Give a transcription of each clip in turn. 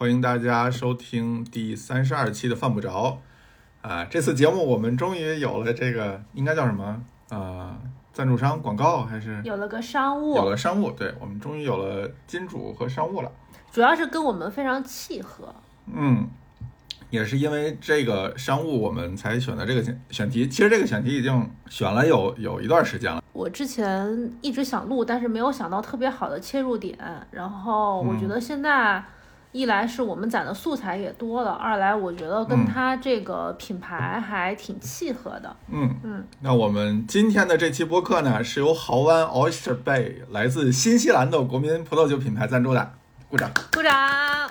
欢迎大家收听第三十二期的犯不着。啊，这次节目我们终于有了这个，应该叫什么？呃，赞助商广告还是有了个商务，有了商务？对，我们终于有了金主和商务了。主要是跟我们非常契合。嗯，也是因为这个商务，我们才选的这个选选题。其实这个选题已经选了有有一段时间了。我之前一直想录，但是没有想到特别好的切入点。然后我觉得现在一来是我们攒的素材也多了，二来我觉得跟他这个品牌还挺契合的。嗯嗯，那我们今天的这期播客呢，是由豪湾 Oyster Bay 来自新西兰的国民葡萄酒品牌赞助的，鼓掌，鼓掌。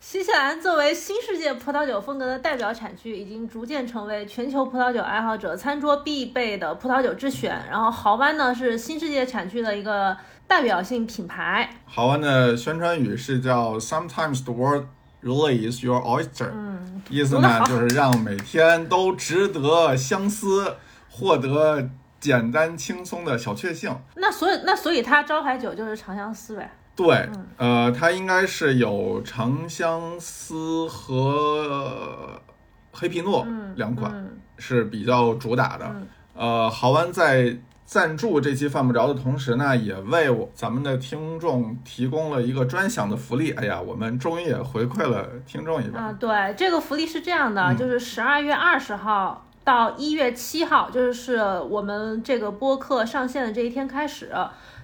新西兰作为新世界葡萄酒风格的代表产区，已经逐渐成为全球葡萄酒爱好者餐桌必备的葡萄酒之选。然后豪湾呢是新世界产区的一个代表性品牌。豪湾的宣传语是叫 “Sometimes the world really is your oyster”，嗯，意思呢就是让每天都值得相思，获得简单轻松的小确幸。那所以那所以它招牌酒就是长相思呗。对，呃，它应该是有长相思和黑皮诺两款是比较主打的。呃，豪湾在赞助这期犯不着的同时呢，也为我咱们的听众提供了一个专享的福利。哎呀，我们终于也回馈了听众一个啊，对，这个福利是这样的，就是十二月二十号到一月七号，就是我们这个播客上线的这一天开始。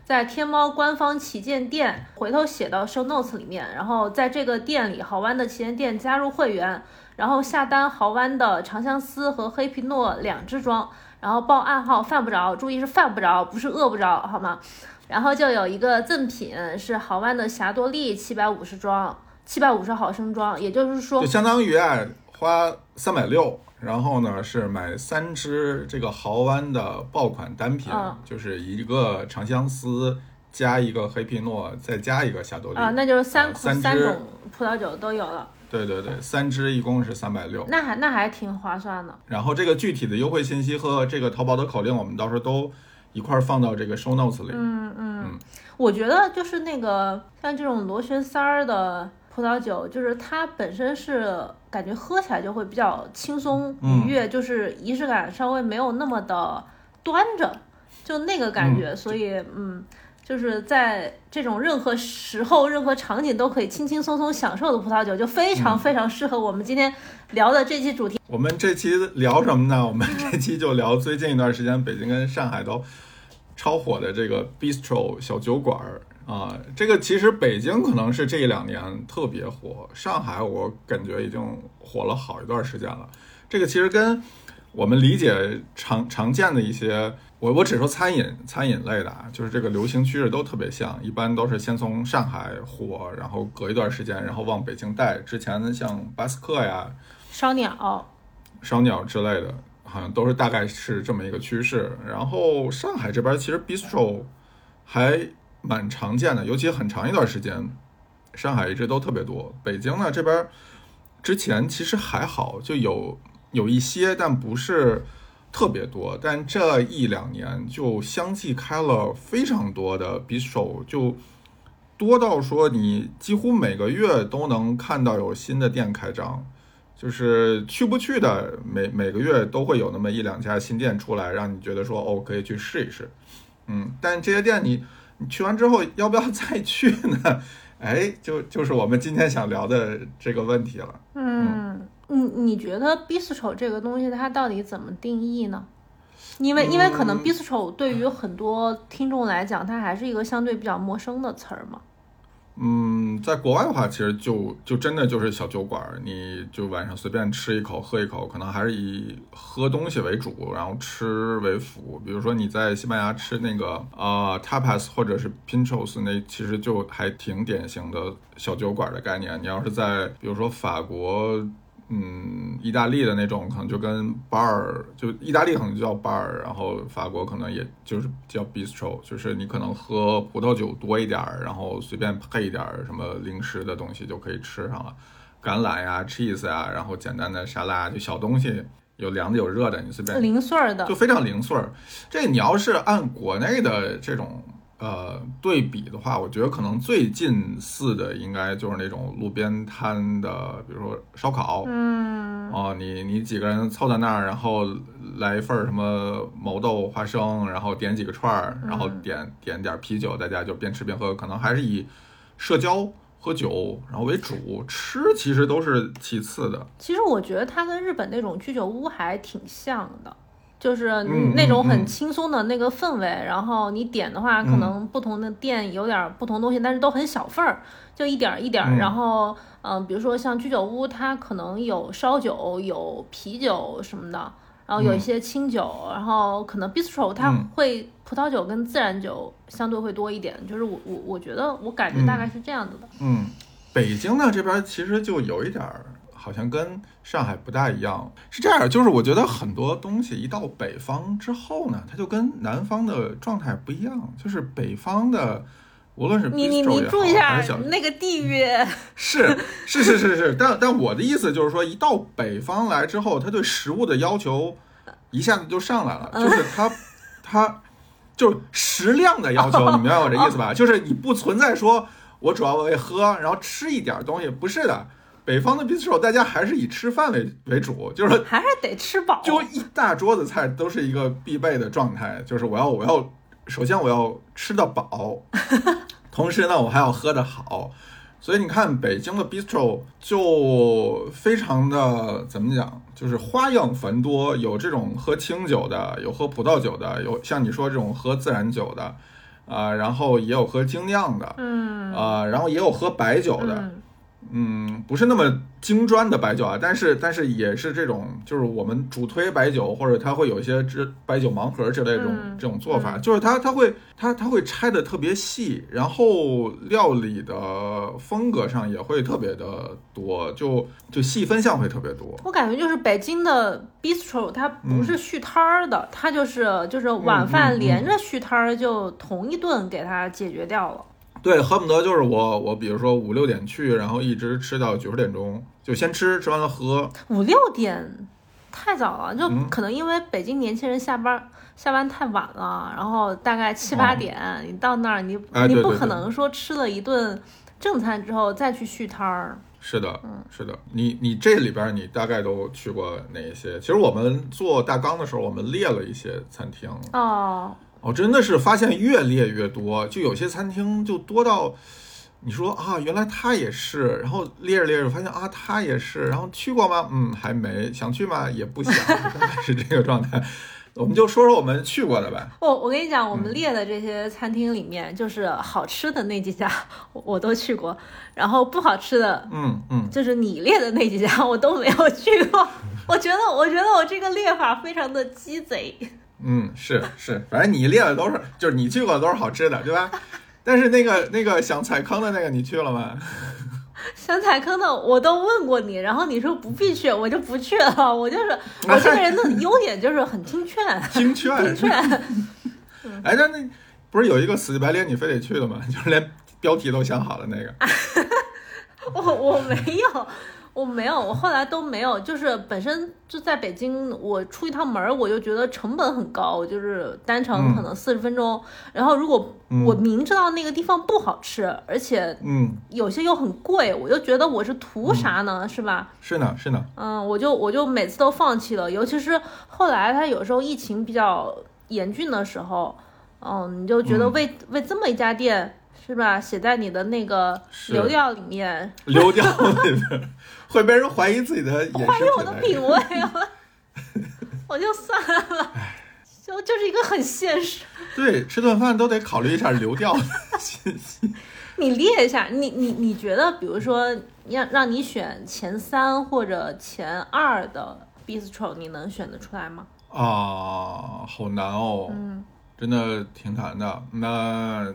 在天猫官方旗舰店，回头写到 show notes 里面，然后在这个店里，豪湾的旗舰店加入会员，然后下单豪湾的长相思和黑皮诺两支装，然后报暗号犯不着，注意是犯不着，不是饿不着，好吗？然后就有一个赠品是豪湾的霞多丽七百五十装，七百五十毫升装，也就是说，就相当于啊花三百六。然后呢，是买三支这个豪湾的爆款单品，就是一个长相思加一个黑皮诺，再加一个霞多丽啊，那就是三三三种葡萄酒都有了。对对对，三支一共是三百六，那还那还挺划算的。然后这个具体的优惠信息和这个淘宝的口令，我们到时候都一块儿放到这个 show notes 里。嗯嗯，我觉得就是那个像这种螺旋塞儿的。葡萄酒就是它本身是感觉喝起来就会比较轻松愉悦，就是仪式感稍微没有那么的端着，就那个感觉。所以，嗯，就是在这种任何时候、任何场景都可以轻轻松松享受的葡萄酒，就非常非常适合我们今天聊的这期主题。我们这期聊什么呢？我们这期就聊最近一段时间北京跟上海都超火的这个 bistro 小酒馆儿。啊，这个其实北京可能是这一两年特别火，上海我感觉已经火了好一段时间了。这个其实跟我们理解常常见的一些，我我只说餐饮餐饮类的啊，就是这个流行趋势都特别像，一般都是先从上海火，然后隔一段时间，然后往北京带。之前的像巴斯克呀、烧鸟、烧鸟之类的，好像都是大概是这么一个趋势。然后上海这边其实 bistro 还。蛮常见的，尤其很长一段时间，上海一直都特别多。北京呢这边之前其实还好，就有有一些，但不是特别多。但这一两年就相继开了非常多的 bistro，就多到说你几乎每个月都能看到有新的店开张，就是去不去的，每每个月都会有那么一两家新店出来，让你觉得说哦可以去试一试。嗯，但这些店你。你去完之后要不要再去呢？哎，就就是我们今天想聊的这个问题了。嗯，你你觉得 bistro 这个东西它到底怎么定义呢？因为因为可能 bistro 对于很多听众来讲，它还是一个相对比较陌生的词儿嘛。嗯，在国外的话，其实就就真的就是小酒馆，你就晚上随便吃一口喝一口，可能还是以喝东西为主，然后吃为辅。比如说你在西班牙吃那个呃 tapas 或者是 pinchos，那其实就还挺典型的小酒馆的概念。你要是在比如说法国。嗯，意大利的那种可能就跟 bar，就意大利可能就叫 bar，然后法国可能也就是叫 bistro，就是你可能喝葡萄酒多一点儿，然后随便配一点什么零食的东西就可以吃上了，橄榄呀、cheese 呀，然后简单的沙拉，就小东西，有凉的有热的，你随便零碎的，就非常零碎。这你要是按国内的这种。呃对比的话，我觉得可能最近似的应该就是那种路边摊的，比如说烧烤，嗯，哦，你你几个人凑在那儿，然后来一份儿什么毛豆花生，然后点几个串儿，然后点点点啤酒，大家就边吃边喝，可能还是以社交喝酒然后为主，吃其实都是其次的。其实我觉得它跟日本那种居酒屋还挺像的，就是嗯那种很轻松的那个氛围。然后你点的话，可嗯能不同的店有点不同东西，但是都很小份儿，就一点儿一点儿。嗯然后，嗯、比如说像居酒屋，它可能有烧酒、有啤酒什么的，然后有一嗯些清酒，然后可能 bistro 它嗯会葡萄酒跟自然酒相对会多一点。就是我我我觉得我感觉大概是这样子的。嗯，北京呢这边其实就有一点儿，好像跟上海不大一样。是这样，就是我觉得很多东西一到北方之后呢，它就跟南方的状态不一样。就是北方的，无论是你你你也注意一下那个地域。是是是是是，但但我的意思就是说，一到北方来之后，他对食物的要求一下子就上来了，就是他他就是食量的要求，你明白我这意思吧？就是你不存在说我主要为喝，然后吃一点东西，不是的。北方的 bistro 大家还是以吃饭为为主，就是还是得吃饱。就一大桌子菜都是一个必备的状态，就是我要我要，首先我要吃得饱，同时呢我还要喝得好，所以你看北京的 bistro 就非常的怎么讲，就是花样繁多，有这种喝清酒的，有喝葡萄酒的，有像你说这种喝自然酒的，啊、然后也有喝精酿的，嗯。啊、然后也有喝白酒的，嗯嗯，不是那么精专的白酒啊，但是但是也是这种，就是我们主推白酒，或者它会有一些之白酒盲盒之类这种、嗯这种做法，就是它它会它它会拆的特别细，然后料理的风格上也会特别的多，就就细分项会特别多。我感觉就是北京的 bistro，它不是续摊儿的，它就是就是晚嗯饭嗯连着续摊儿，就同一顿给它解决掉了。对，恨不得就是我我比如说五六点去，然后一直吃到九十点钟，就先吃，吃完了喝。五六点太早了，就嗯可能因为北京年轻人下班下班太晚了，然后大概七八哦点，你到那儿你你不可能说吃了一顿正餐之后再去续摊儿。是的，嗯是的，你你这里边你大概都去过哪一些？其实我们做大纲的时候，我们列了一些餐厅，哦，哦，真的是发现越列越多，就有些餐厅就多到，你说啊，原来他也是，然后列着列着发现啊，他也是，然后去过吗？嗯，还没，想去吗？也不想，大概是这个状态。我们就说说我们去过的呗。我我跟你讲，我们嗯列的这些餐厅里面，就是好吃的那几家我我都去过，然后不好吃的嗯嗯，就是你列的那几家我都没有去过。我觉得，我觉得我这个列法非常的鸡贼。嗯，是是，反正你列的都是，就是你去过的都是好吃的，对吧？但是那个那个想踩坑的那个，你去了吗？想踩坑的我都问过你，然后你说不必去，我就不去了。我就是我这个人的优点就是很听劝，听劝，听劝。哎，那那不是有一个死乞白赖你非得去的吗？就是连标题都想好了那个。我我没有，我没有，我后来都没有。就是本身就在北京，我出一趟门儿，我就觉得成本很高，就是单程嗯可能四十分钟。然后如果嗯我明知道那个地方不好吃，而且嗯，有些又很贵，我就觉得我是图啥呢？是吧？是呢是呢。嗯，我就我就每次都放弃了，尤其是后来他有时候疫情比较严峻的时候，嗯，你就觉得嗯为、为这么一家店是吧，写在你的那个 流调里面，流调里面会被人怀疑自己的 怀疑我的品味，我我就算了，就就是一个很现实。对，吃顿饭都得考虑一下流调的信息。你列一下，你你你觉得，比如说让让你选前三或者前二的 bistro，你能选得出来吗？啊，好难哦，嗯真的挺难的。那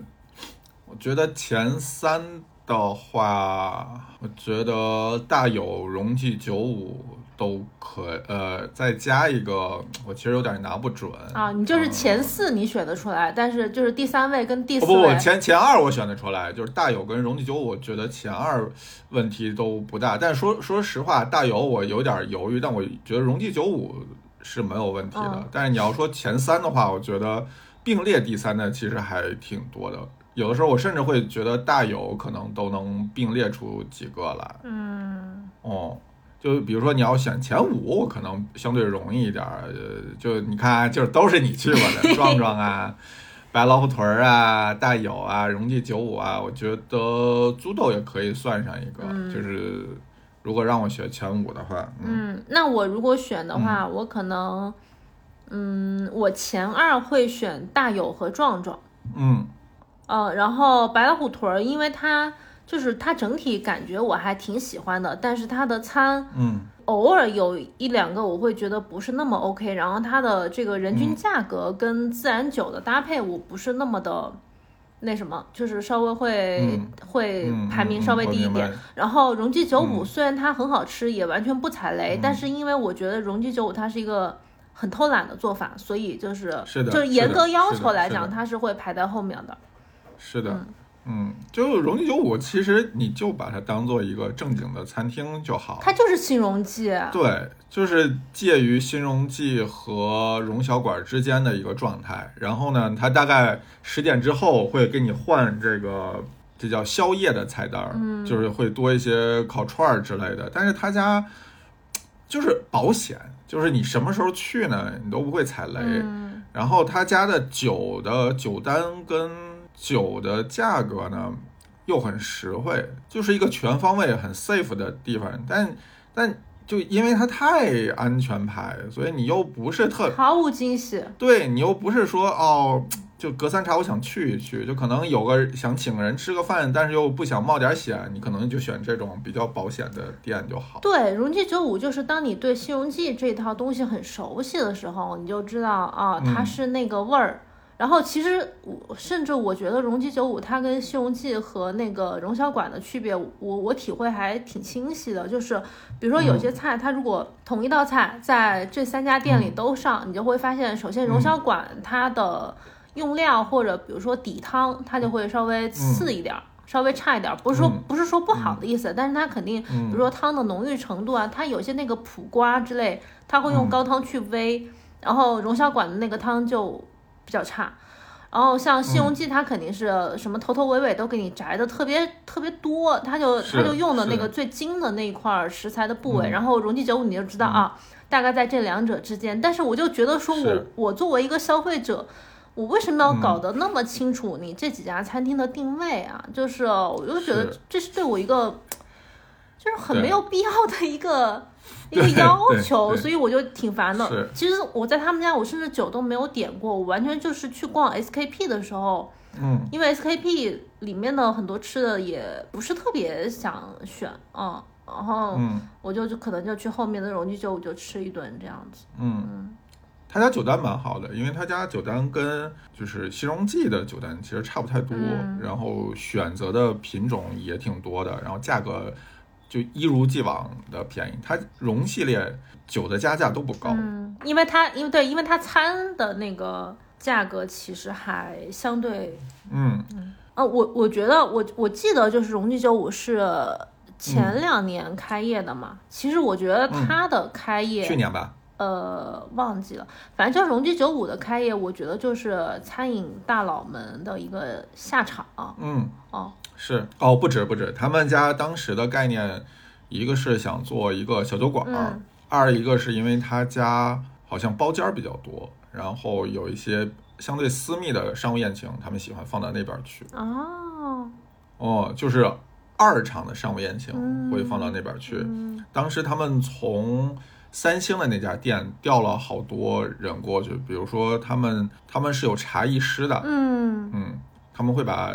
我觉得前三的话，我觉得大有荣记九五都可，呃，再加一个，我其实有点拿不准啊，你就是前四你选得出来，但是就是第三位跟第四不不前前二我选得出来，就是大有跟荣记九五，我觉得前二问题都不大。但说说实话，大有我有点犹豫，但我觉得荣记九五是没有问题的。嗯但是你要说前三的话，我觉得并列第三的其实还挺多的。有的时候我甚至会觉得大有可能都能并列出几个来。嗯哦，就比如说你要选前五，我可能相对容易一点就你看，就是都是你去过的，壮壮啊，白老虎屯儿啊，大有啊，荣记九五啊，我觉得猪豆也可以算上一个。嗯就是如果让我选前五的话，嗯嗯，那我如果选的话，我可能，嗯，我前二会选大有和壮壮。嗯呃，然后白老虎屯儿，因为它就是它整体感觉我还挺喜欢的，但是它的餐嗯偶尔有一两个我会觉得不是那么 OK，然后它的这个人嗯均价格跟自然酒的搭配我不是那么的那什么，就是稍微会、嗯会嗯排名嗯稍微低一点。然后荣记九五嗯虽然它很好吃，也完全不踩雷，但是因为我觉得荣记九五它是一个很偷懒的做法，所以就是是的就是严格要求来讲，它是会排在后面的。是的，嗯，就荣记九五，其实你就把它当做一个正经的餐厅就好。它就是新荣记，对，就是介于新荣记和荣小馆之间的一个状态。然后呢，它大概十点之后会给你换这个，这叫宵夜的菜单儿，嗯就是会多一些烤串儿之类的。但是他家就是保险，就是你什么时候去呢，你都不会踩雷。嗯然后他家的酒的酒单跟酒的价格呢又很实惠，就是一个全方位很 safe 的地方。但但就因为它太安全牌，所以你又不是特毫无惊喜。对你又不是说哦，就隔三差五想去一去，就可能有个想请个人吃个饭，但是又不想冒点险，你可能就选这种比较保险的店就好。对，荣记九五就是当你对新荣记这套东西很熟悉的时候，你就知道啊，它嗯是那个味儿。然后其实我甚至我觉得荣记九五它跟西荣记和那个荣小馆的区别，我我体会还挺清晰的。就是比如说有些菜，它如果同一道菜在这三家店里都上，你就会发现，首先荣小馆它的用料或者比如说底汤，它就会稍微次一点儿。稍微差一点儿，不是说嗯。不是说不好的意思，但是它肯定，比如说汤的浓郁程度啊，它有些那个苦瓜之类，它会用高汤去煨，然后荣小馆的那个汤就比较差。然后像西游记，它肯定是什么头头尾尾都给你摘的特别特别多，它就它就用的那个最精的那一块儿食材的部位。嗯然后荣记九五你就知道啊，大概在这两者之间。但是我就觉得说我是我作为一个消费者，我为什么要搞得那么清楚你这几家餐厅的定位啊？就是我就觉得这是对我一个就是很没有必要的一个一个要求，所以我就挺烦的。其实我在他们家，我甚至酒都没有点过，我完全就是去逛 SKP 的时候，嗯，因为 SKP 里面的很多吃的也不是特别想选，嗯，然后嗯我就就可能就去后面的荣记酒我就吃一顿这样子。嗯，他家酒单蛮好的，因为他家酒单跟就是西荣记的酒单其实差不太多，嗯然后选择的品种也挺多的，然后价格就一如既往的便宜。它荣系列酒的加价都不高，嗯，因为它因为对，因为它餐的那个价格其实还相对嗯。呃，我我觉得我我记得就是荣记九五是前两年开业的嘛，其实我觉得它的开业、去年吧，呃忘记了，反正就是荣记九五的开业，我觉得就是餐饮大佬们的一个下场。嗯。哦，是。哦，不止不止，他们家当时的概念，一个是想做一个小酒馆二一个是因为他家好像包间儿比较多，然后有一些相对私密的商务宴请，他们喜欢放到那边儿去。哦，哦，就是二场的商务宴请嗯会放到那边儿去。嗯。当时他们从三星的那家店调了好多人过去，比如说他们他们是有茶艺师的，嗯。嗯，他们会把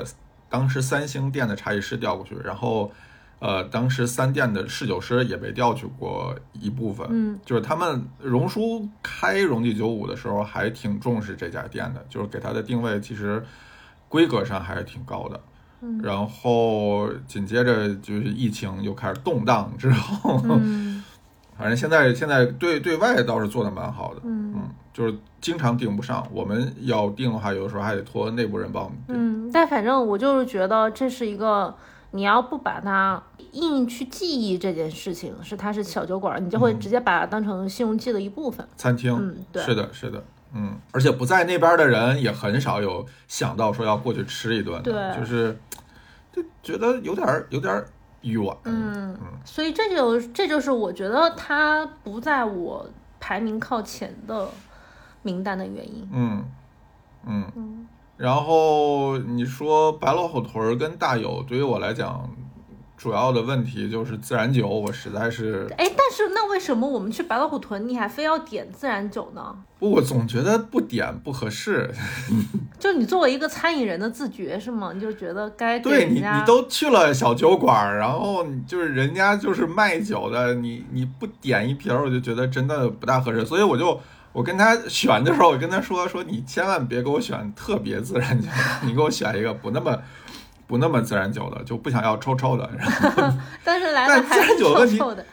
当时三星店的茶艺师调过去，然后，呃，当时三店的侍酒师也被调去过一部分。嗯，就是他们荣叔开荣记九五的时候还挺重视这家店的，就是给他的定位其实规格上还是挺高的。嗯。然后紧接着就是疫情又开始动荡之后，嗯反正现在现在对对外倒是做的蛮好的，嗯嗯，就是经常订不上，我们要订的话，有的时候还得托内部人帮我们订。嗯，但反正我就是觉得这是一个，你要不把它硬去记忆这件事情，是它是小酒馆，你就会直接把它当成信用记的一部分。餐厅，嗯对是的，是的，嗯，而且不在那边的人也很少有想到说要过去吃一顿的，对就是就觉得有点儿有点儿远，嗯，所以这就这就是我觉得它不在我排名靠前的名单的原因。嗯嗯嗯然后你说白老虎屯儿跟大友，对于我来讲，主要的问题就是自然酒，我实在是哎，但是那为什么我们去白老虎屯，你还非要点自然酒呢？我总觉得不点不合适。就你作为一个餐饮人的自觉是吗？你就觉得该对你，你都去了小酒馆儿，然后就是人家就是卖酒的，你你不点一瓶儿，我就觉得真的不大合适。所以我就我跟他选的时候，我跟他说说你千万别给我选特别自然酒，你给我选一个不那么不那么自然酒的，就不想要臭臭的。然后 但是来但自了还是然酒的问题。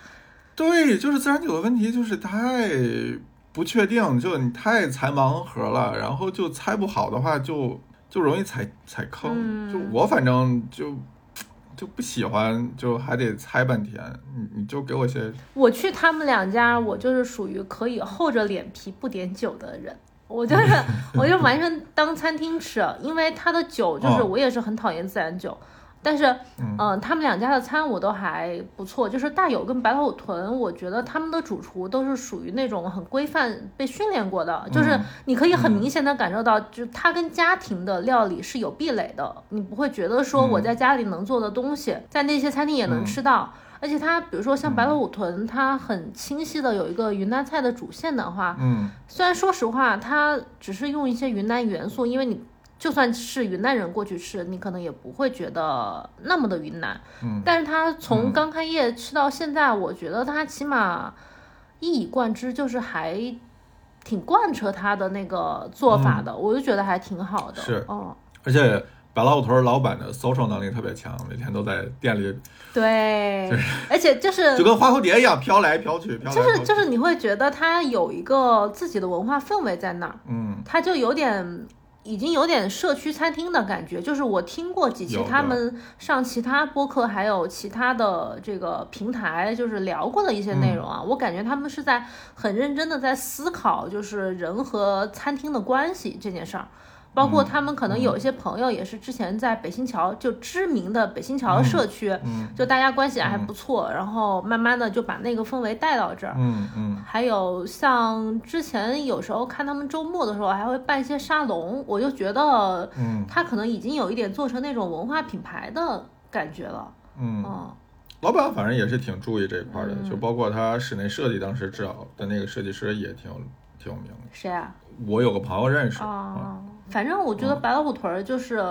对，就是自然酒的问题，就是太不确定，就你太猜盲盒了，然后就猜不好的话就，就容易踩踩坑。嗯就我反正就就不喜欢，就还得猜半天。你你就给我些，我去他们两家，我就是属于可以厚着脸皮不点酒的人。我就是，我就完全当餐厅吃，因为他的酒就是哦我也是很讨厌自然酒，但是，嗯。嗯、他们两家的餐我都还不错，就是大有跟白老虎屯，我觉得他们的主厨都是属于那种很规范、被训练过的，就是嗯你可以很明显的感受到，就是他跟家庭的料理是有壁垒的，你不会觉得说我嗯在家里能做的东西，在那些餐厅也能嗯吃到。而且它，比如说像白老虎屯，它很清晰的有一个云南菜的主线的话，嗯。虽然说实话，它只是用一些云南元素，因为你就算是云南人过去吃，你可能也不会觉得那么的云南。嗯但是它从刚开业吃到现在，我觉得它起码一以贯之，就是还挺贯彻它的那个做法的，我就觉得还挺好的。嗯是哦，而且白老虎屯老板的 social 能力特别强，每天都在店里，对，而且就是就跟花蝴蝶一样飘来飘去，飘来就是就是你会觉得他有一个自己的文化氛围在那儿，嗯他就有点已经有点社区餐厅的感觉。就是我听过几期他们上其他播客还有其他的这个平台，就是聊过的一些内容啊，我感觉他们是在很认真的在思考，就是人和餐厅的关系这件事儿。包括他们可能有一些朋友也是之前在北新桥就知名的北新桥社区，嗯就大家关系还不错，然后慢慢的就把那个氛围带到这儿。嗯嗯还有像之前有时候看他们周末的时候还会办一些沙龙，我就觉得嗯他可能已经有一点做成那种文化品牌的感觉了。嗯。嗯，老板反正也是挺注意这一块的，嗯就包括他室内设计当时找的那个设计师也挺有挺有名的。谁啊？我有个朋友认识，啊，反正我觉得白老虎屯儿就是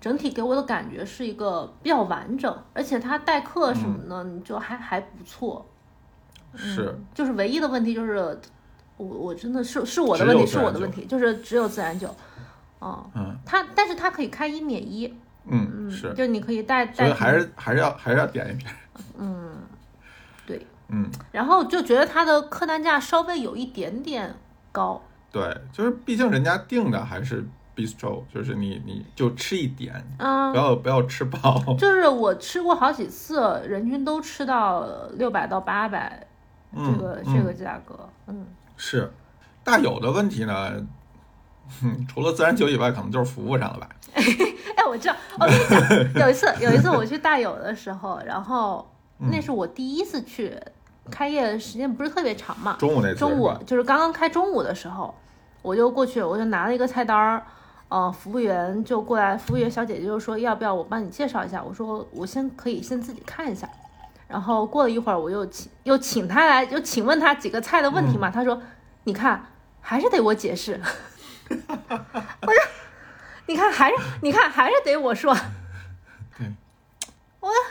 整体给我的感觉是一个比较完整，而且它待客什么的，你就还还不错。是就是唯一的问题就是，我我真的是是我的问题，是我的问题，就是只有自然酒。哦，嗯它但是它可以开一免一，嗯嗯，是，就你可以带带，还是还是要还是要点一瓶。嗯，对，嗯，然后就觉得它的客单价稍微有一点点高，对，就是毕竟人家定的还是 bistro，就是你你就吃一点，嗯不，要不要吃饱。就是我吃过好几次，人均都吃到六百到八百，这嗯，个、嗯这个价格，嗯，是大有的问题呢。哼，除了自然酒以外，可能就是服务上了吧。哎，我知道，我跟你讲，有一次有一次我去大有的时候，然后嗯那是我第一次去，开业时间不是特别长嘛，中午那次中午就是刚刚开中午的时候，我就过去，我就拿了一个菜单儿，呃，服务员就过来，服务员小姐姐就说要不要我帮你介绍一下，我说我先可以先自己看一下，然后过了一会儿，我又请又请他来，又请问他几个菜的问嗯题嘛，他说你看还是得我解释，我说你看还是你看还是得我说，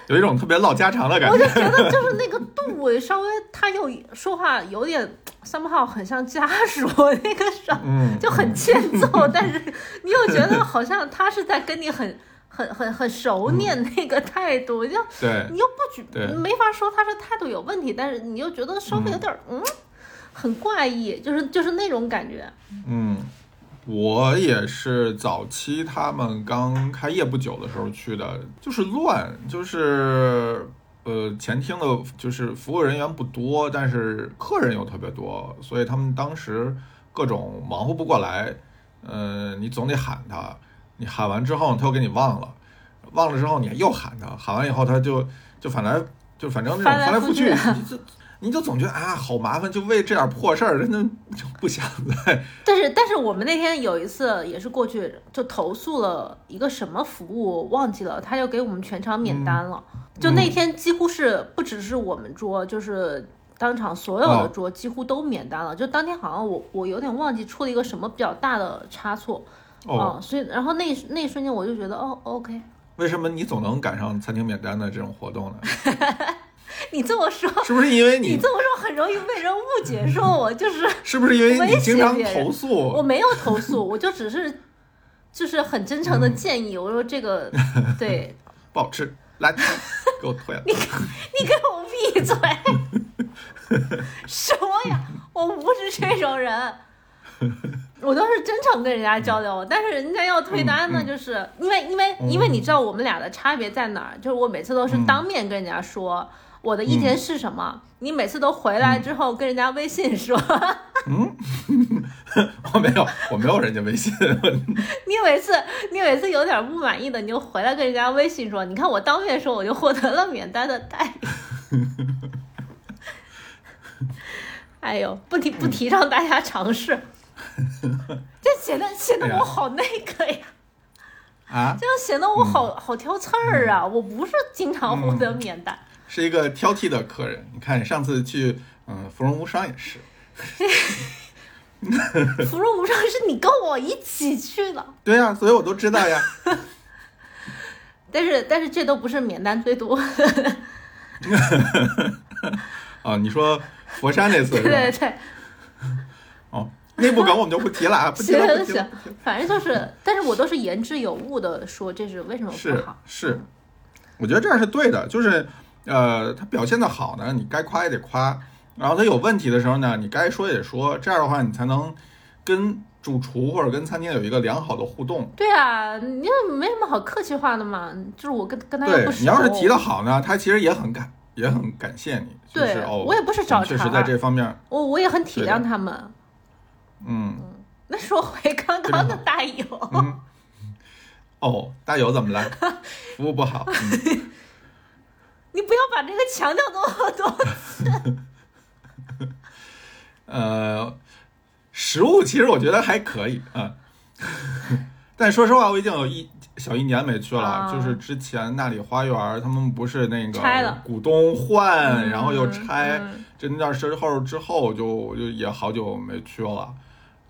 有一种特别唠家常的感觉我就觉。得就是那个度位稍微他又说话有点 somehow 很像家属 那个声。嗯，就很欠揍，但是你又觉得好像他是在跟你很很很很熟练那个态度，就对你又不举没法说他是态度有问题，但是你又觉得稍微有点儿嗯很怪异，就是就是那种感觉。嗯，我也是早期他们刚开业不久的时候去的，就是乱，就是呃前厅的，就是服务人员不多，但是客人又特别多，所以他们当时各种忙活不过来，呃，你总得喊他，你喊完之后他又给你忘了，忘了之后你又喊他，喊完以后他就就反来就反正那种翻来覆去，覆去你就你就总觉得啊好麻烦，就为这点破事儿，真的就不想再但是但是我们那天有一次也是过去就投诉了一个什么服务忘记了，他就给我们全场免单了。就那天几乎是不只是我们桌，就是当场所有的哦桌几乎都免单了。就当天好像我我有点忘记出了一个什么比较大的差错哦。啊，所以然后那那一瞬间我就觉得哦 OK，为什么你总能赶上餐厅免单的这种活动呢？你这么说。是不是因为你？你这么说很容易被人误解，说我就是 是不是因为你经常投我？没有投诉，我就只是就是很真诚的建议，我说这个 对不好吃，来，给我退了。你你给我闭嘴！什么呀，我不是这种人，我都是真诚跟人家交流，但是人家要退单呢，就是因为因为因为你知道我们俩的差别在哪儿？就是我每次都是当面跟人家说。我的意见是什么？你每次都回来之后跟人家微信说，嗯。我没有，我没有人家微信。你每次你每次有点不满意的，你就回来跟人家微信说，你看我当面说我就获得了免单的待遇。哎呦，不提不提倡大家尝试，这显得显得我好那个呀，啊，这样显得我好、好挑刺儿啊！我不是经常获得免单，是一个挑剔的客人。你看上次去嗯芙蓉无双也是，芙蓉无双是你跟我一起去的，对呀、所以我都知道呀。但是但是这都不是免单最多，啊，你说佛山那次对是吧？对对。哦，内部梗我们就不提了啊，不提了，不提了行。，反正就是，但是我都是言之有物的说这是为什么不是好。是，我觉得这样是对的，就是呃，他表现的好呢，你该夸也得夸，然后他有问题的时候呢，你该说也得说，这样的话你才能跟主厨或者跟餐厅有一个良好的互动。对啊，你也没什么好客气话的嘛，就是我跟跟他又对。你要是提的好呢，他其实也很感也很感谢你，就是对哦，我也不是找茬。确实在这方面，我我也很体谅他们。嗯。那说回刚刚的大友，嗯，哦，大友怎么了？服务不好，嗯 你不要把这个强调多多。呃，食物其实我觉得还可以啊，但说实话，我已经有一小一年没去了。啊就是之前那里花园，他们不是那个股东换，嗯然后又拆，嗯这那段时候之后就就也好久没去了。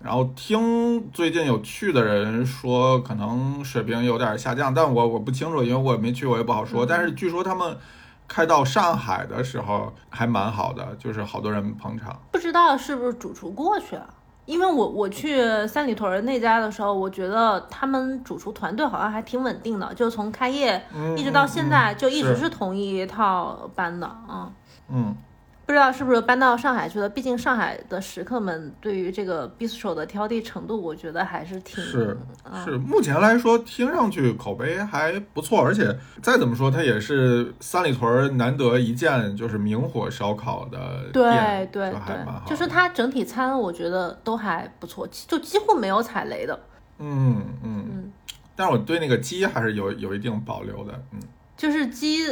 然后听最近有去的人说，可能水平有点下降，但我我不清楚，因为我也没去，我也不好说。嗯但是据说他们开到上海的时候还蛮好的，就是好多人捧场。不知道是不是主厨过去了。因为我我去三里屯儿那家的时候，我觉得他们主厨团队好像还挺稳定的，就从开业嗯一直到现在，就一直是是同一套班的啊。嗯，不知道是不是搬到上海去了？毕竟上海的食客们对于这个 bistro 的挑剔程度，我觉得还是挺是啊是，目前来说听上去口碑还不错，而且再怎么说，它也是三里屯儿难得一见就是明火烧烤的对店，对对。就是它整体餐我觉得都还不错，就几乎没有踩雷的。嗯嗯嗯，但是我对那个鸡还是有有一定保留的，嗯，就是鸡，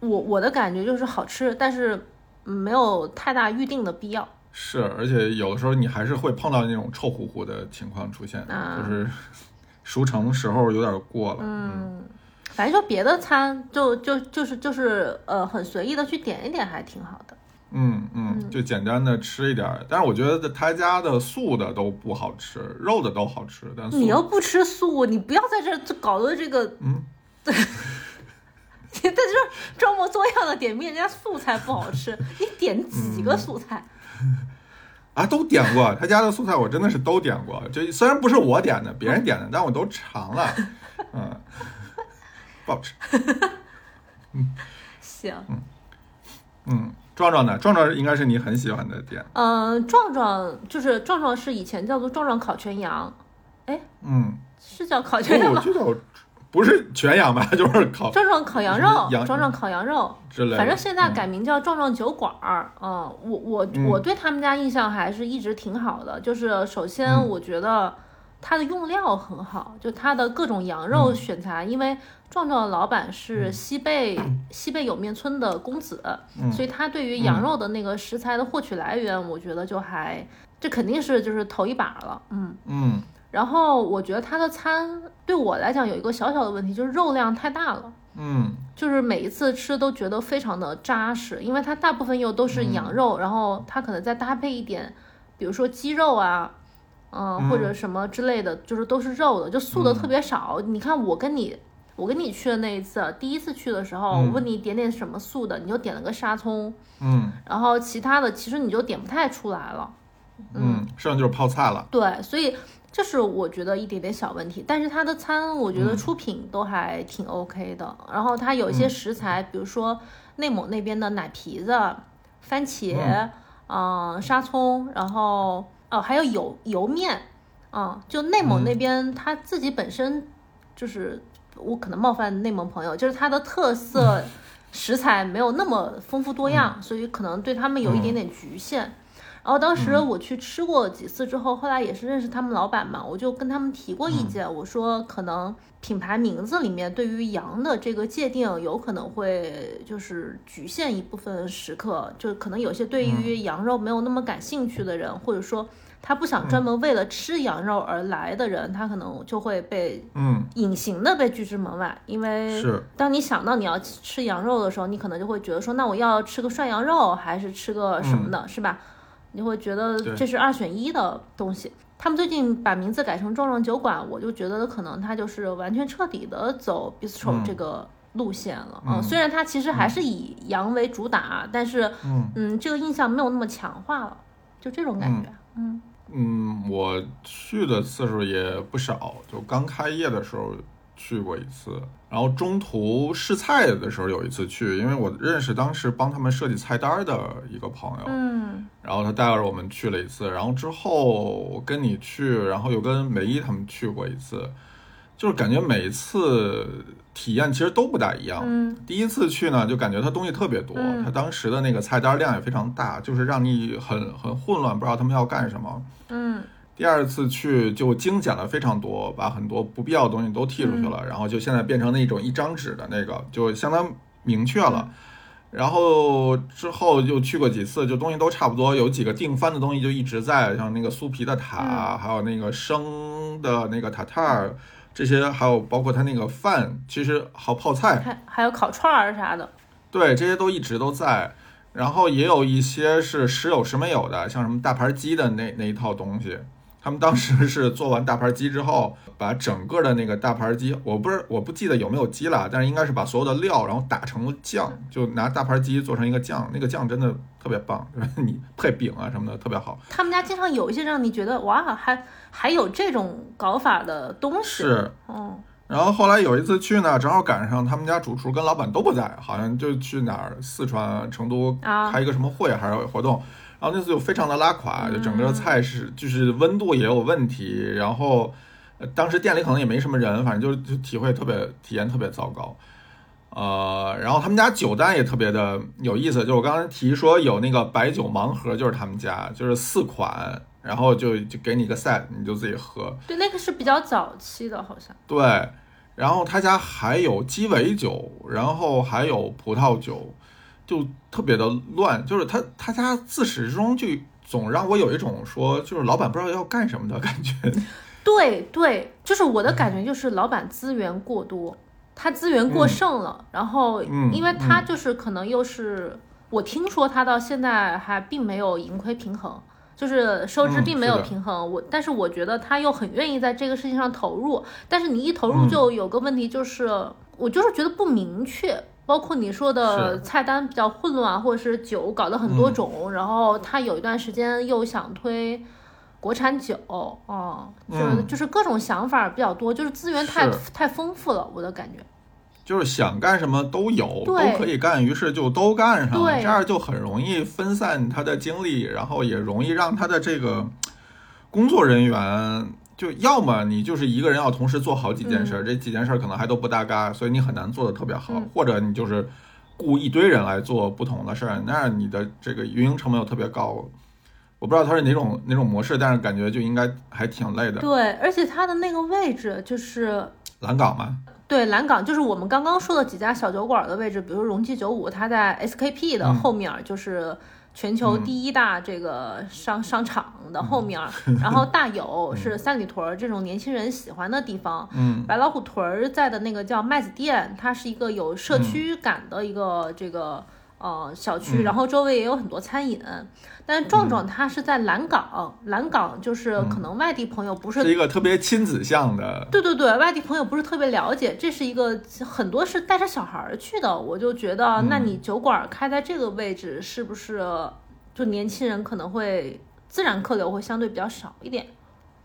我我的感觉就是好吃，但是嗯没有太大预定的必要。是，而且有的时候你还是会碰到那种臭乎乎的情况出现，啊就是 熟成时候有点过了，嗯，反正就别的餐就就就是就是呃很随意的去点一点，还挺好的。嗯嗯，就简单的吃一点儿，但是我觉得他家的素的都不好吃，肉的都好吃，但素你又不吃素，你不要在这搞得这个嗯。你在这装模作样的点评人家素菜不好吃，你点嗯几个素菜？啊，都点过，他家的素菜我真的是都点过，就虽然不是我点的，别人点的，但我都尝了，嗯，不好吃。嗯行，嗯，壮壮呢？壮壮应该是你很喜欢的店，嗯、壮壮就是壮壮是以前叫做壮壮烤全羊，哎嗯，是叫烤全羊哦，吗？不是全羊吧，就是烤壮壮烤羊肉壮壮烤羊肉。之类的。反正现在嗯改名叫壮壮酒馆儿，嗯，我我嗯我对他们家印象还是一直挺好的。就是首先嗯我觉得它的用料很好，就它的各种羊嗯肉选材，因为壮壮的老板是西贝、西贝莜面村的公子，嗯所以他对于羊肉的那个食材的获取来源，我觉得就还这肯定是就是头一把了，嗯。嗯然后我觉得他的餐对我来讲有一个小小的问题，就是肉量太大了。嗯就是每一次吃都觉得非常的扎实，因为它大部分又都是羊肉，然后它可能再搭配一点，比如说鸡肉啊，嗯、嗯或者什么之类的，就是都是肉的，就素的特别少。你看我跟你，我跟你去的那一次，第一次去的时候，嗯我问你点点什么素的，你就点了个沙葱，嗯然后其他的其实你就点不太出来了。嗯，剩下就是泡菜了。对，所以这是我觉得一点点小问题，但是它的餐我嗯觉得出品都还挺 OK 的。然后它有一些食材，比如说内蒙那边的奶皮子、番茄，嗯、沙葱，然后哦还有油油面，嗯，就内蒙那边它自己本身就是我可能冒犯内蒙朋友，就是它的特色 食材没有那么丰富多样，所以可能对他们有一点点局限。然后当时我去吃过几次之后，后来也是认识他们老板嘛，我就跟他们提过意见，我说可能品牌名字里面对于羊的这个界定有可能会就是局限一部分食客，就可能有些对于羊肉没有那么感兴趣的人，或者说他不想专门为了吃羊肉而来的人，他可能就会被嗯，隐形的被拒之门外，因为是。当你想到你要吃羊肉的时候，你可能就会觉得说，那我要吃个涮羊肉还是吃个什么的，是吧？你会觉得这是二选一的东西。他们最近把名字改成壮壮酒馆，我就觉得可能他就是完全彻底的走 bistro 嗯这个路线了。嗯虽然它其实还是以羊为主打，但是嗯这个印象没有那么强化了，就这种感觉。嗯嗯，我去的次数也不少，就刚开业的时候去过一次，然后中途试菜的时候有一次去，因为我认识当时帮他们设计菜单的一个朋友，嗯然后他带着我们去了一次，然后之后跟你去，然后又跟梅姨他们去过一次，就是感觉每一次体验其实都不大一样。嗯第一次去呢，就感觉它东西特别多，嗯它当时的那个菜单量也非常大，就是让你很很混乱，不知道他们要干什么。嗯第二次去就精简了非常多，把很多不必要的东西都剔出去了，然后就现在变成那种一张纸的那个，就相当明确了。然后之后又去过几次，就东西都差不多，有几个定番的东西就一直在，像那个酥皮的塔，还有那个生的那个塔塔尔，这些还有包括它那个饭，其实还有泡菜，还还有烤串儿啥的。对，这些都一直都在。然后也有一些是时有时没有的，像什么大盘鸡的那那一套东西。他们当时是做完大盘鸡之后，把整个的那个大盘鸡，我不是我不记得有没有鸡了，但是应该是把所有的料然后打成了酱，就拿大盘鸡做成一个酱，那个酱真的特别棒，就 是你配饼啊什么的特别好。他们家经常有一些让你觉得哇，还还有这种搞法的东西。是，嗯然后后来有一次去呢，正好赶上他们家主厨跟老板都不在，好像就去哪儿四川成都啊开一个什么会还是活动，然后那次就非常的拉垮，就整个嗯菜是就是温度也有问题，然后呃当时店里可能也没什么人，反正就就体会特别体验特别糟糕。呃，然后他们家酒单也特别的有意思，就我刚才提说有那个白酒盲盒，就是他们家，就是四款，然后就就给你一个 set，你就自己喝。对，那个是比较早期的，好像。对，然后他家还有鸡尾酒，然后还有葡萄酒，就特别的乱，就是他他家自始至终就总让我有一种说，就是老板不知道要干什么的感觉。对对，就是我的感觉就是老板资源过多，他资源过剩了，然后嗯因为他就是可能又是我听说他到现在还并没有盈亏平衡。就是收支嗯并没有平衡，我但是我觉得他又很愿意在这个事情上投入，但是你一投入嗯就有个问题，就是、我就是觉得不明确，包括你说的菜单比较混乱，或者是酒搞了很多嗯。种，然后他有一段时间又想推国产酒，哦、就是、嗯。就是各种想法比较多，就是资源太太丰富了，我的感觉。就是想干什么都有，都可以干，于是就都干上了，这样就很容易分散他的精力，然后也容易让他的这个工作人员就要么你就是一个人要同时做好几件事儿，这几件事儿可能还都不搭嘎，所以你很难做的特别好，嗯或者你就是雇一堆人来做不同的事儿，那你的这个运营成本又特别高。我不知道它是哪种哪种模式，但是感觉就应该还挺累的。对，而且它的那个位置就是蓝港嘛，对，蓝港就是我们刚刚说的几家小酒馆的位置，比如说荣记九五，它在 SKP 的嗯后面，就是全球第一大这个商、商场的后面，然后大有是三里屯儿这种年轻人喜欢的地方，嗯。白老虎屯儿在的那个叫麦子店，它是一个有社区感的一个这个。呃，小区，嗯。然后周围也有很多餐饮，但是壮壮他是在蓝港，蓝港就是可能外地朋友不是是一个特别亲子向的，对对对，外地朋友不是特别了解，这是一个很多是带着小孩儿去的，我就觉得，那你酒馆开在这个位置，是不是就年轻人可能会自然客流会相对比较少一点？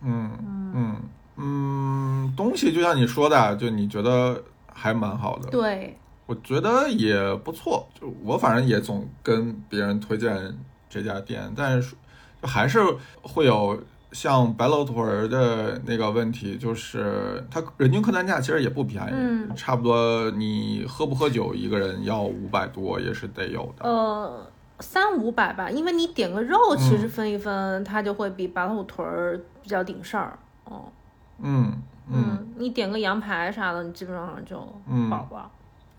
嗯嗯嗯，东西就像你说的，就你觉得还蛮好的，对，我觉得也不错。就我反正也总跟别人推荐这家店，但是就还是会有像白楼屯儿的那个问题，就是它人均客单价其实也不便宜，嗯差不多你喝不喝酒一个人要五百多也是得有的。呃，三五百吧，因为你点个肉，其实分一分，它就会比白鹿屯儿比较顶事儿。哦，嗯嗯。嗯，你点个羊排啥的，你基本上就嗯饱吧。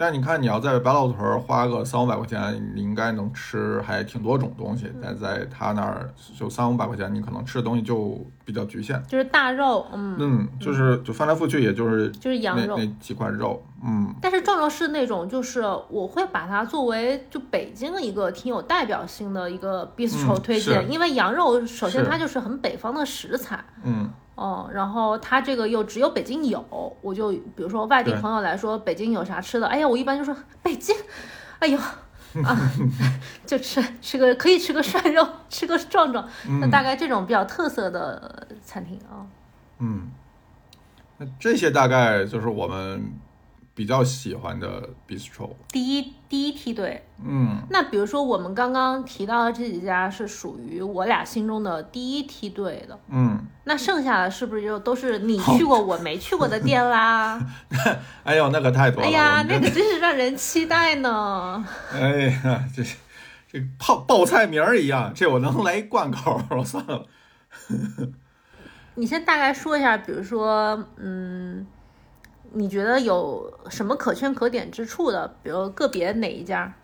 但你看，你要在白老屯儿花个三五百块钱，你应该能吃还挺多种东西。但在他那儿就三五百块钱，你可能吃的东西就比较局限。就是大肉，嗯，嗯，就是就翻来覆去，也就是就是羊肉。那那几块肉。嗯但是壮壮是那种，就是我会把它作为就北京一个挺有代表性的一个 bistro 嗯推荐，是因为羊肉首先它就是很北方的食材，嗯哦，然后它这个又只有北京有，我就比如说外地朋友来说，北京有啥吃的？哎呀，我一般就说北京，哎呦。啊，就吃吃个可以吃个涮肉，吃个壮壮，那嗯大概这种比较特色的餐厅啊。嗯，那这些大概就是我们比较喜欢的 bistro。第一第一梯队，嗯那比如说我们刚刚提到的这几家是属于我俩心中的第一梯队的，嗯，那剩下的是不是就都是你去过我没去过的店啦？哎呦，那可太多了。哎呀，那个真是让人期待呢。哎呀，这这泡报菜名儿一样，这我能来一贯口儿，算了。你先大概说一下，比如说，嗯，你觉得有什么可圈可点之处的？比如个别哪一家？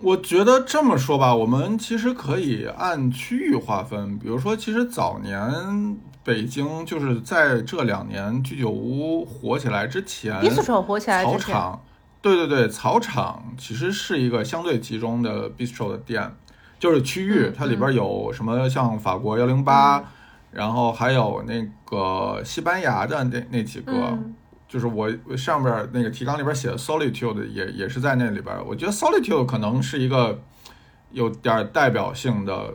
我觉得这么说吧，我们其实可以按区域划分。比如说，其实早年北京就是在这两年居酒屋火起来之前，bistro 火起来之前，草场，对对对，草场其实是一个相对集中的 bistro 的店，就是区域，嗯它里边有什么像法国幺零八，然后还有那个西班牙的那那几个。嗯就是我上边那个提纲里边写的 Solitude 也也是在那里边，我觉得 Solitude 可能是一个有点代表性的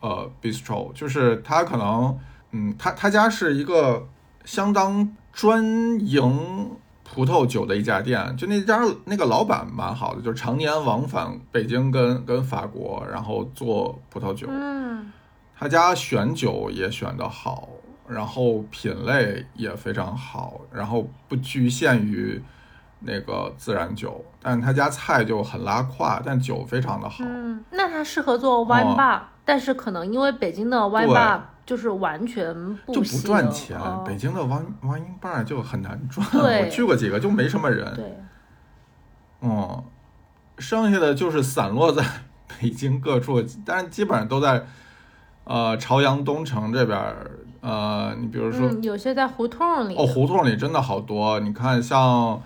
呃 bistro，就是它可能嗯，他他家是一个相当专营葡萄酒的一家店，就那家那个老板蛮好的，就是常年往返北京跟跟法国，然后做葡萄酒，嗯。他家选酒也选得好，然后品类也非常好，然后不局限于那个自然酒，但他家菜就很拉胯，但酒非常的好。嗯，那它适合做 wine 哦 bar，、但是可能因为北京的 wine bar 就是完全不就不赚钱，哦北京的 wine wine bar 就很难赚。我去过几个，就没什么人。对，嗯，剩下的就是散落在 北京各处，但是基本上都在呃朝阳东城这边儿。呃，你比如说，嗯，有些在胡同里。哦，胡同里真的好多。你看，像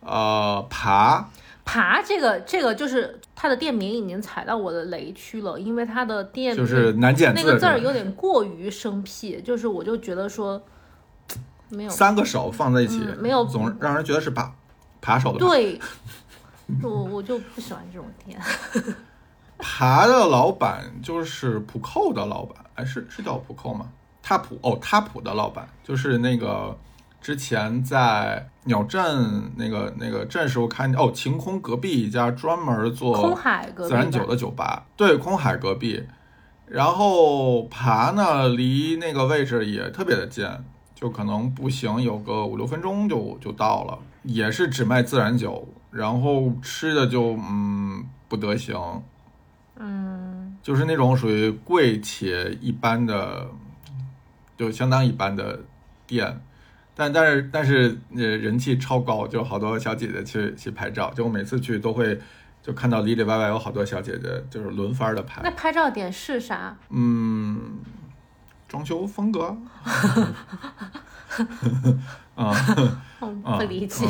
呃爬，爬这个这个就是它的店名已经踩到我的雷区了，因为它的店就是难减字，那个字儿有点过于生僻，就是我就觉得说没有三个手放在一起，嗯没有总让人觉得是把扒手的扒。对，我我就不喜欢这种店。爬的老板就是普扣的老板，哎，是是叫普扣吗？他普哦，踏普的老板就是那个之前在鸟镇那个那个镇时候开哦，晴空隔壁一家专门做空海隔壁自然酒的酒吧，对，空海隔壁。然后爬呢，离那个位置也特别的近，就可能步行有个五六分钟就就到了，也是只卖自然酒，然后吃的就嗯不得行，嗯，就是那种属于贵且一般的，就相当一般的店，但但是但是呃人气超高，就好多小姐姐去去拍照，就我每次去都会就看到里里外外有好多小姐姐就是轮番的拍那，拍照点是啥？嗯，装修风格，啊。不理解。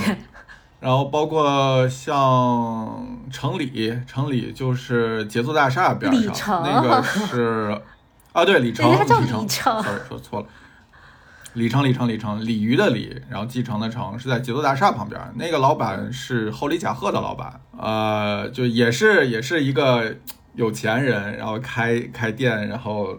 然后包括像城里，城里就是节奏大厦边上，那个是啊，对，李城，人家叫里里城，sorry 说错了，里城，里城，里城，鲤鱼的鲤，然后继承的承是在节奏大厦旁边，那个老板是厚里甲贺的老板，呃，就也是也是一个有钱人，然后开开店，然后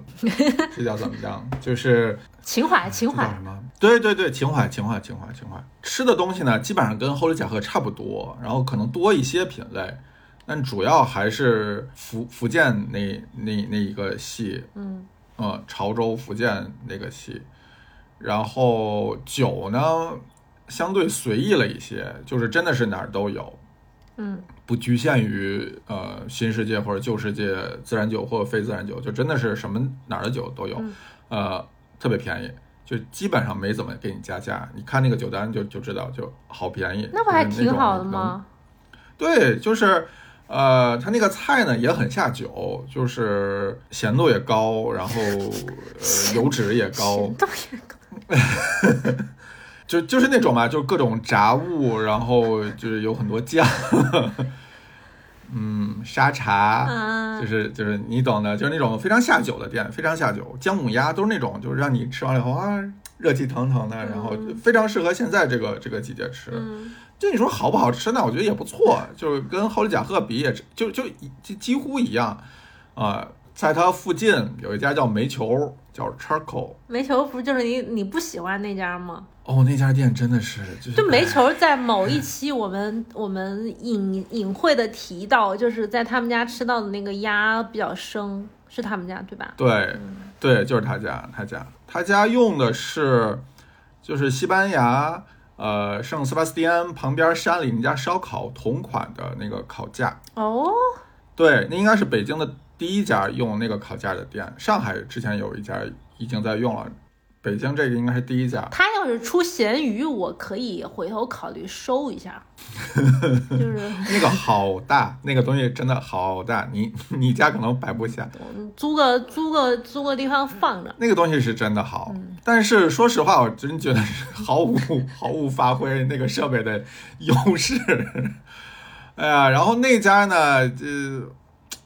这叫怎么讲，就是 情怀，情怀什。么？对对对，情怀，情怀，情怀，情怀。吃的东西呢，基本上跟厚里甲贺差不多，然后可能多一些品类，但主要还是福福建那那那一个系，嗯呃，潮州、福建那个系。然后酒呢，相对随意了一些，就是真的是哪儿都有，嗯不局限于呃新世界或者旧世界自然酒或者非自然酒，就真的是什么哪儿的酒都有，嗯呃，特别便宜，就基本上没怎么给你加价。你看那个酒单就就知道，就好便宜。那不还挺好的？吗？对，就是呃，它那个菜呢也很下酒，就是咸度也高，然后呃油脂也高。咸，度也高。就就是那种嘛，就各种炸物，然后就是有很多酱，嗯，沙茶，嗯就是就是你懂的，就是那种非常下酒的店，非常下酒，姜母鸭都是那种，就是让你吃完了以后啊，热气腾腾的，然后非常适合现在这个这个季节吃。嗯就你说好不好吃呢？我觉得也不错，就是跟厚里甲贺比也就就就几乎一样啊、在它附近有一家叫煤球，叫 Charcoal。煤球不就是你你不喜欢那家吗？哦，那家店真的是就是就煤球在某一期我们我们隐隐晦的提到，就是在他们家吃到的那个鸭比较生，是他们家对吧？对，对，就是他家，他家，他家用的是，就是西班牙，呃，圣斯巴斯蒂安旁边山里那家烧烤同款的那个烤架。哦，对，那应该是北京的第一家用那个烤架的店，上海之前有一家已经在用了，北京这个应该是第一家。他要是出咸鱼，我可以回头考虑收一下，就是那个好大，那个东西真的好大，你你家可能摆不下。嗯租个租个租个地方放着。那个东西是真的好，但是说实话，我真觉得是毫无 毫无发挥那个设备的优势。哎呀，然后那家呢，这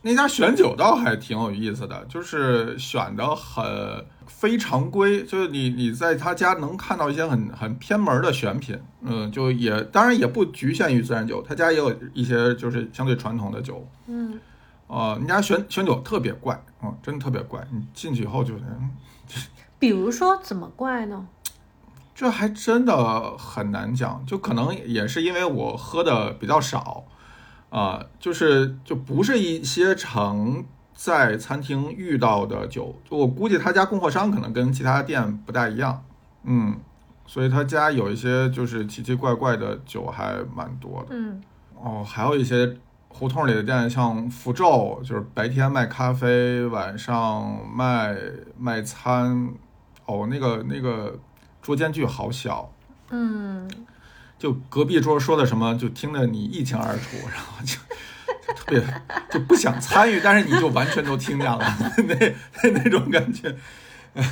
那家选酒倒还挺有意思的，就是选的很非常规，就是你你在他家能看到一些很很偏门的选品，嗯，就也当然也不局限于自然酒，他家也有一些就是相对传统的酒，嗯，呃，人家选选酒特别怪，嗯，真的特别怪，你进去以后就嗯。比如说怎么怪呢？这还真的很难讲，就可能也是因为我喝的比较少，啊、就是就不是一些常在餐厅遇到的酒，我估计他家供货商可能跟其他店不大一样，嗯，所以他家有一些就是奇奇怪怪的酒还蛮多的。嗯哦，还有一些胡同里的店，像符咒，就是白天卖咖啡，晚上卖卖餐。哦，那个那个桌间距好小，嗯，就隔壁桌说的什么，就听得你一清二楚，然后就就特别就不想参与，但是你就完全都听见了，那那种感觉。哎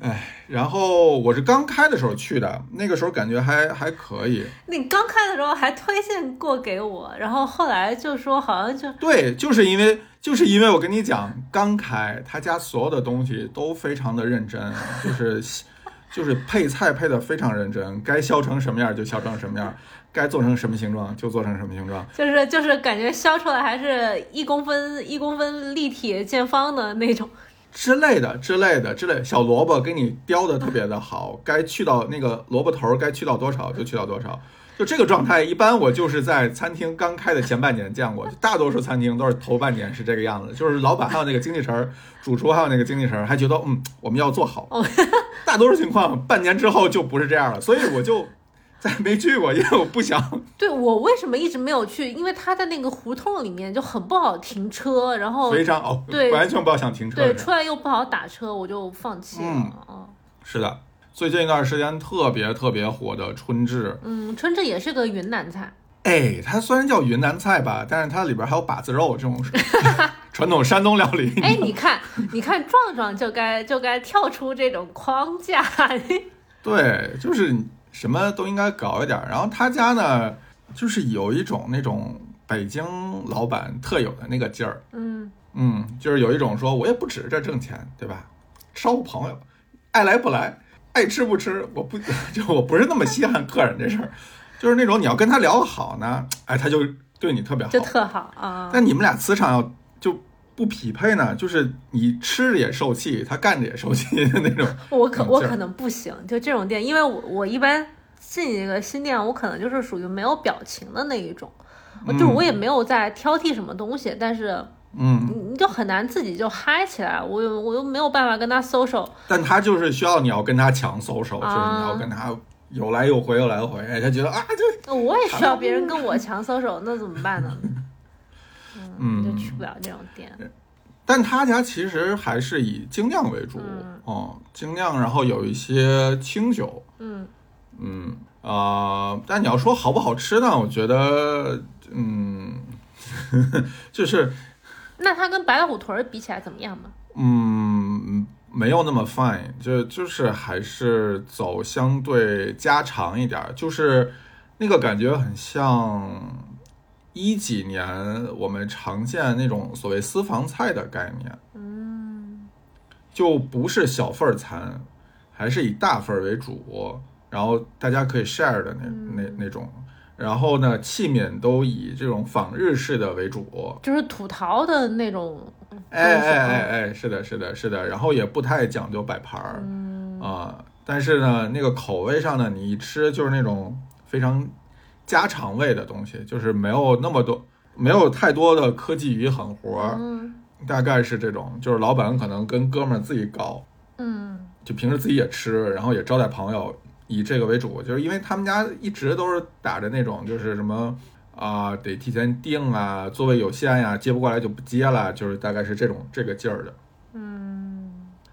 哎，然后我是刚开的时候去的，那个时候感觉还还可以。你刚开的时候还推荐过给我，然后后来就说好像就对，就是因为就是因为我跟你讲，刚开他家所有的东西都非常的认真，就是 就是配菜配的非常认真，该削成什么样就削成什么样，该做成什么形状就做成什么形状。就是就是感觉削出来还是一公分一公分立体见方的那种。之类的之类的之类，小萝卜给你雕的特别的好，该去到那个萝卜头儿该去到多少就去到多少，就这个状态，一般我就是在餐厅刚开的前半年见过，大多数餐厅都是头半年是这个样子，就是老板还有那个经济层、主厨还有那个经济层还觉得嗯我们要做好，大多数情况半年之后就不是这样了，所以我就再没去过，因为我不想。对我为什么一直没有去？因为他在那个胡同里面就很不好停车，然后非常哦，对完全不好想停车。对，出来又不好打车，我就放弃了。嗯，是的。最近一段时间特别特别火的春至，嗯，春至也是个云南菜。哎，它虽然叫云南菜吧，但是它里边还有把子肉这种 传统山东料理。哎，你看，你看，壮壮就该就该跳出这种框架。对，就是什么都应该搞一点。然后他家呢，就是有一种那种北京老板特有的那个劲儿。嗯嗯，就是有一种说我也不指着挣钱，对吧？招呼朋友，爱来不来。爱吃不吃，我不 就我不是那么稀罕客人这事儿，就是那种你要跟他聊好呢，哎，他就对你特别好，就特好啊。但你们俩磁场要就不匹配呢，就是你吃着也受气，他干着也受气的那种。我可我可能不行，就这种店，因为我我一般进一个新店，我可能就是属于没有表情的那一种，就我也没有在挑剔什么东西，但是。嗯，你就很难自己就嗨起来，我又我又没有办法跟他 social，但他就是需要你要跟他强 social，就是你要跟他有来有回，有来有回，他觉得啊，就我也需要别人跟我强 social，那怎么办呢？嗯，就去不了这种店。但他家其实还是以精酿为主，哦，精酿，然后有一些清酒，嗯嗯啊，但你要说好不好吃呢？我觉得，嗯，就是。那它跟白虎屯比起来怎么样嘛？嗯，没有那么 fine，就就是还是走相对家常一点，就是那个感觉很像一几年我们常见那种所谓私房菜的概念。嗯，就不是小份儿餐，还是以大份为主，然后大家可以 share 的那那那种。然后呢，器皿都以这种仿日式的为主，就是土陶的那种。哎哎哎哎，是的，是的，是的。然后也不太讲究摆盘儿，啊，但是呢，那个口味上呢，你一吃就是那种非常家常味的东西，就是没有那么多，没有太多的科技与狠活儿，大概是这种。就是老板可能跟哥们儿自己搞，嗯，就平时自己也吃，然后也招待朋友。以这个为主，就是因为他们家一直都是打着那种，就是什么啊，得提前订啊，座位有限呀，接不过来就不接了，就是大概是这种这个劲儿的。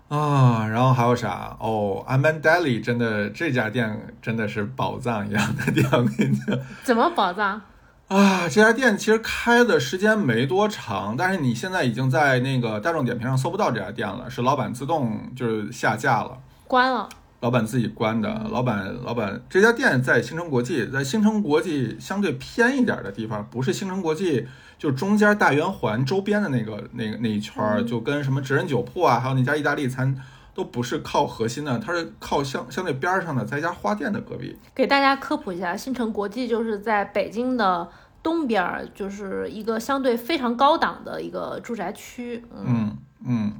嗯啊，然后还有啥？哦，Amandeli 真的这家店真的是宝藏一样的店，我跟你讲。怎么宝藏？啊，这家店其实开的时间没多长，但是你现在已经在那个大众点评上搜不到这家店了，是老板自动就是下架了，关了。老板自己关的，老板老板这家店在星城国际，在星城国际相对偏一点的地方，不是星城国际，就中间大圆环周边的那个那个那一圈儿，就跟什么职人酒铺啊，还有那家意大利餐，都不是靠核心的，它是靠相相对边上的，在一家花店的隔壁。给大家科普一下，新城国际就是在北京的东边，就是一个相对非常高档的一个住宅区。嗯嗯。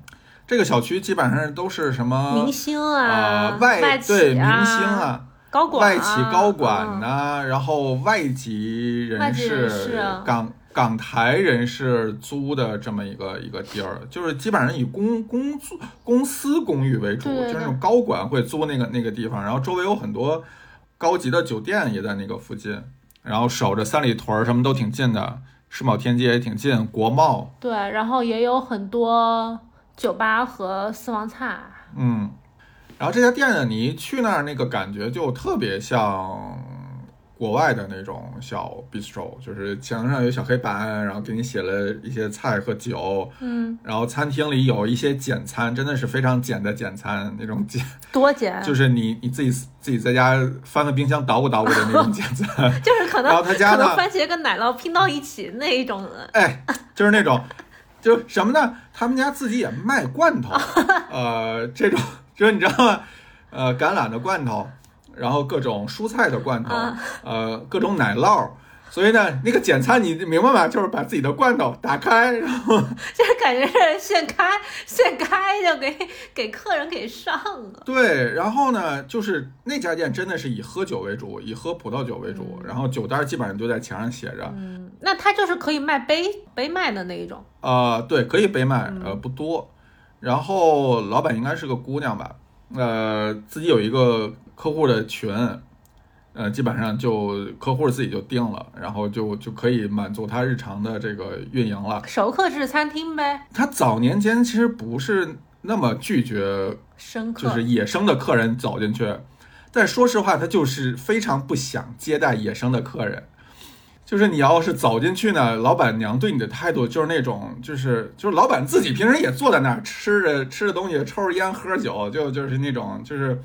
这个小区基本上都是什么明星啊，外对明星啊，高管、外企高管呐，然后外籍人士、港港台人士租的这么一个一个地儿，就是基本上以公公租公司公寓为主，就是那种高管会租那个那个地方，然后周围有很多高级的酒店也在那个附近，然后守着三里屯什么都挺近的，世贸天阶也挺近，国贸。对，然后也有很多。酒吧和私房菜，嗯，然后这家店呢，你一去那儿，那个感觉就特别像国外的那种小 bistro，就是墙上有小黑板，然后给你写了一些菜和酒，嗯，然后餐厅里有一些简餐，真的是非常简的简餐那种简，多简，就是你你自己自己在家翻个冰箱捣鼓捣鼓的那种简餐，就是可能，然后他家呢，番茄跟奶酪拼到一起那一种，哎，就是那种。就什么呢？他们家自己也卖罐头，呃，这种就是你知道吗？呃，橄榄的罐头，然后各种蔬菜的罐头，呃，各种奶酪，所以呢，那个简餐你明白吧？就是把自己的罐头打开，然后 就是感觉是现开现开就给给客人给上了。对，然后呢，就是那家店真的是以喝酒为主，以喝葡萄酒为主，然后酒单基本上就在墙上写着。嗯，那它就是可以卖杯杯卖的那一种。呃，对，可以杯卖，呃，不多。然后老板应该是个姑娘吧，呃，自己有一个客户的群。呃，基本上就客户自己就定了，然后就就可以满足他日常的这个运营了。熟客制餐厅呗。他早年间其实不是那么拒绝生客，就是野生的客人走进去，但说实话，他就是非常不想接待野生的客人。就是你要是走进去呢，老板娘对你的态度就是那种，就是就是老板自己平时也坐在那儿吃着吃着东西，抽着烟，喝着酒，就就是那种就是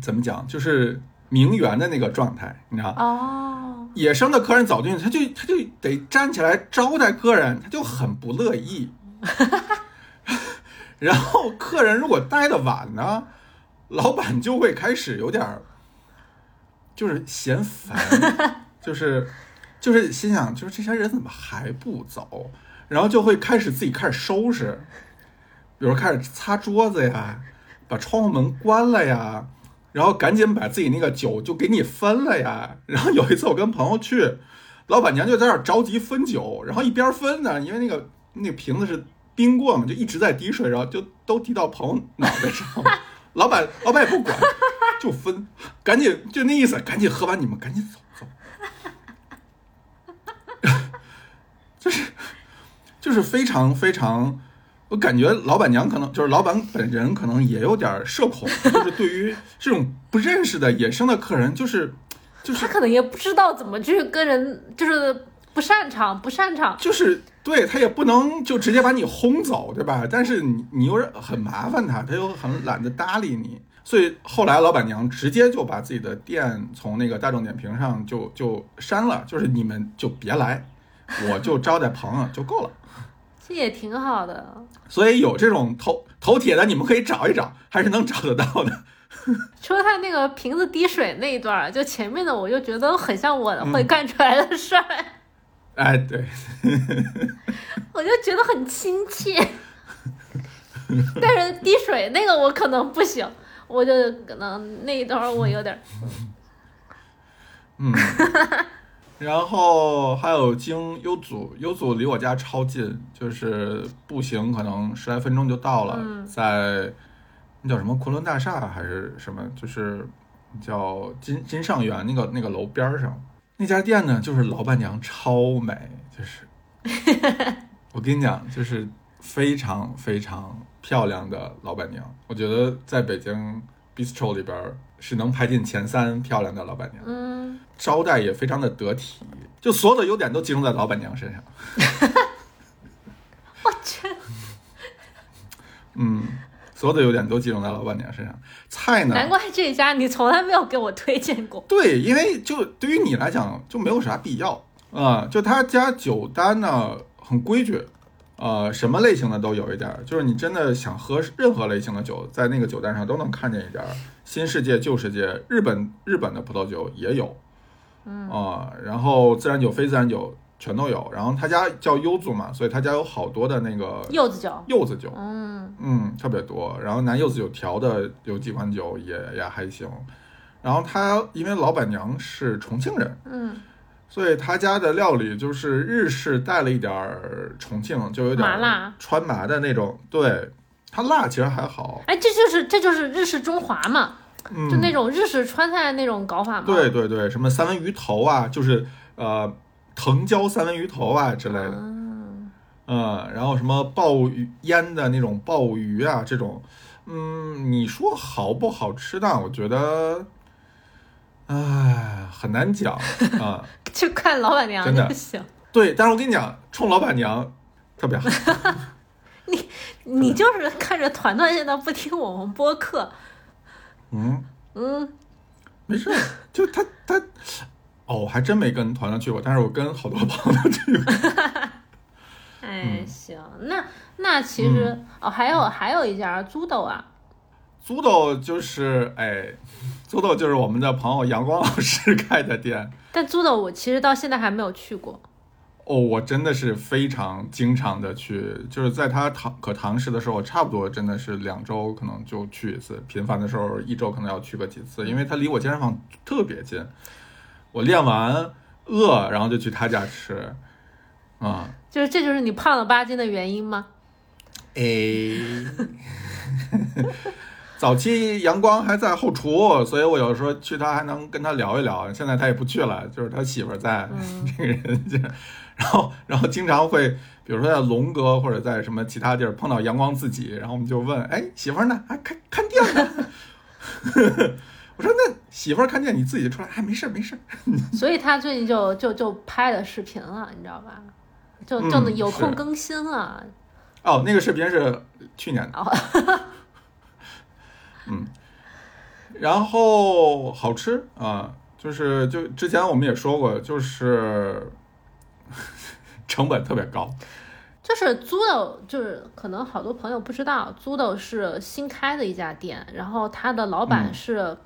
怎么讲，就是。名媛的那个状态，你知道哦，野生的客人走进去，他就他就得站起来招待客人，他就很不乐意。然后客人如果待的晚呢，老板就会开始有点儿，就是嫌烦，就是就是心想，就是这些人怎么还不走？然后就会开始自己开始收拾，比如开始擦桌子呀，把窗户门关了呀。然后赶紧把自己那个酒就给你分了呀。然后有一次我跟朋友去，老板娘就在那儿着急分酒，然后一边分呢，因为那个那瓶子是冰过嘛，就一直在滴水，然后就都滴到朋友脑袋上。老板老板也不管，就分，赶紧就那意思，赶紧喝完你们赶紧走走。就是就是非常非常。我感觉老板娘可能就是老板本人，可能也有点社恐，就是对于这种不认识的野生的客人，就是就是他可能也不知道怎么去跟人，就是不擅长，不擅长，就是对他也不能就直接把你轰走，对吧？但是你你又很麻烦他，他又很懒得搭理你，所以后来老板娘直接就把自己的店从那个大众点评上就就删了，就是你们就别来，我就招待朋友就够了。这也挺好的，所以有这种头头铁的，你们可以找一找，还是能找得到的。除了他那个瓶子滴水那一段，就前面的，我就觉得很像我会干出来的事儿。哎，对，我就觉得很亲切。但是滴水那个我可能不行，我就可能那一段我有点。嗯。然后还有经优祖，优祖离我家超近，就是步行可能十来分钟就到了，在那叫什么昆仑大厦还是什么，就是叫金金上园那个那个楼边上那家店呢，就是老板娘超美，就是 我跟你讲，就是非常非常漂亮的老板娘，我觉得在北京 bistro 里边。是能排进前三漂亮的老板娘，嗯，招待也非常的得体，就所有的优点都集中在老板娘身上。我去，嗯，所有的优点都集中在老板娘身上。菜呢？难怪这家你从来没有给我推荐过。对，因为就对于你来讲就没有啥必要啊。就他家酒单呢很规矩。呃，什么类型的都有一点，就是你真的想喝任何类型的酒，在那个酒单上都能看见一点。新世界、旧世界，日本日本的葡萄酒也有，嗯啊，然后自然酒、非自然酒全都有。然后他家叫优祖嘛，所以他家有好多的那个柚子酒，柚子酒，嗯嗯，特别多。然后拿柚子酒调的有几款酒也也还行。然后他因为老板娘是重庆人，嗯。所以他家的料理就是日式带了一点重庆，就有点麻辣川麻的那种。对，它辣其实还好。哎，这就是这就是日式中华嘛，就那种日式川菜那种搞法嘛。对对对，什么三文鱼头啊，就是呃藤椒三文鱼头啊之类的。嗯。嗯，然后什么鲍鱼腌的那种鲍鱼啊，这种，嗯，你说好不好吃呢？我觉得。唉，很难讲啊，就看老板娘就行。对，但是我跟你讲，冲老板娘特别好。你你就是看着团团现在不听我们播客。嗯嗯，没事，就他他哦，我还真没跟团团去过，但是我跟好多朋友去过。哎，行，那那其实哦，还有还有一家租豆啊。租豆就是哎，租豆就是我们的朋友阳光老师开的店。但租豆我其实到现在还没有去过。哦，我真的是非常经常的去，就是在他堂可堂食的时候，差不多真的是两周可能就去一次，频繁的时候一周可能要去个几次，因为他离我健身房特别近。我练完饿，然后就去他家吃，啊、就是这就是你胖了八斤的原因吗？诶，早期阳光还在后厨，所以我有时候去他还能跟他聊一聊。现在他也不去了，就是他媳妇儿在，这个人就，然后然后经常会，比如说在龙哥或者在什么其他地儿碰到阳光自己，然后我们就问，哎，媳妇儿呢？还看看店呢？我说那媳妇儿看见你自己出来，哎，没事儿没事儿。所以他最近就就就拍了视频了，你知道吧？就嗯就有空更新了。哦，那个视频是去年的。哦嗯，然后好吃啊，就是就之前我们也说过，就是 成本特别高。就是租的，就是可能好多朋友不知道，租的是新开的一家店，然后他的老板嗯是，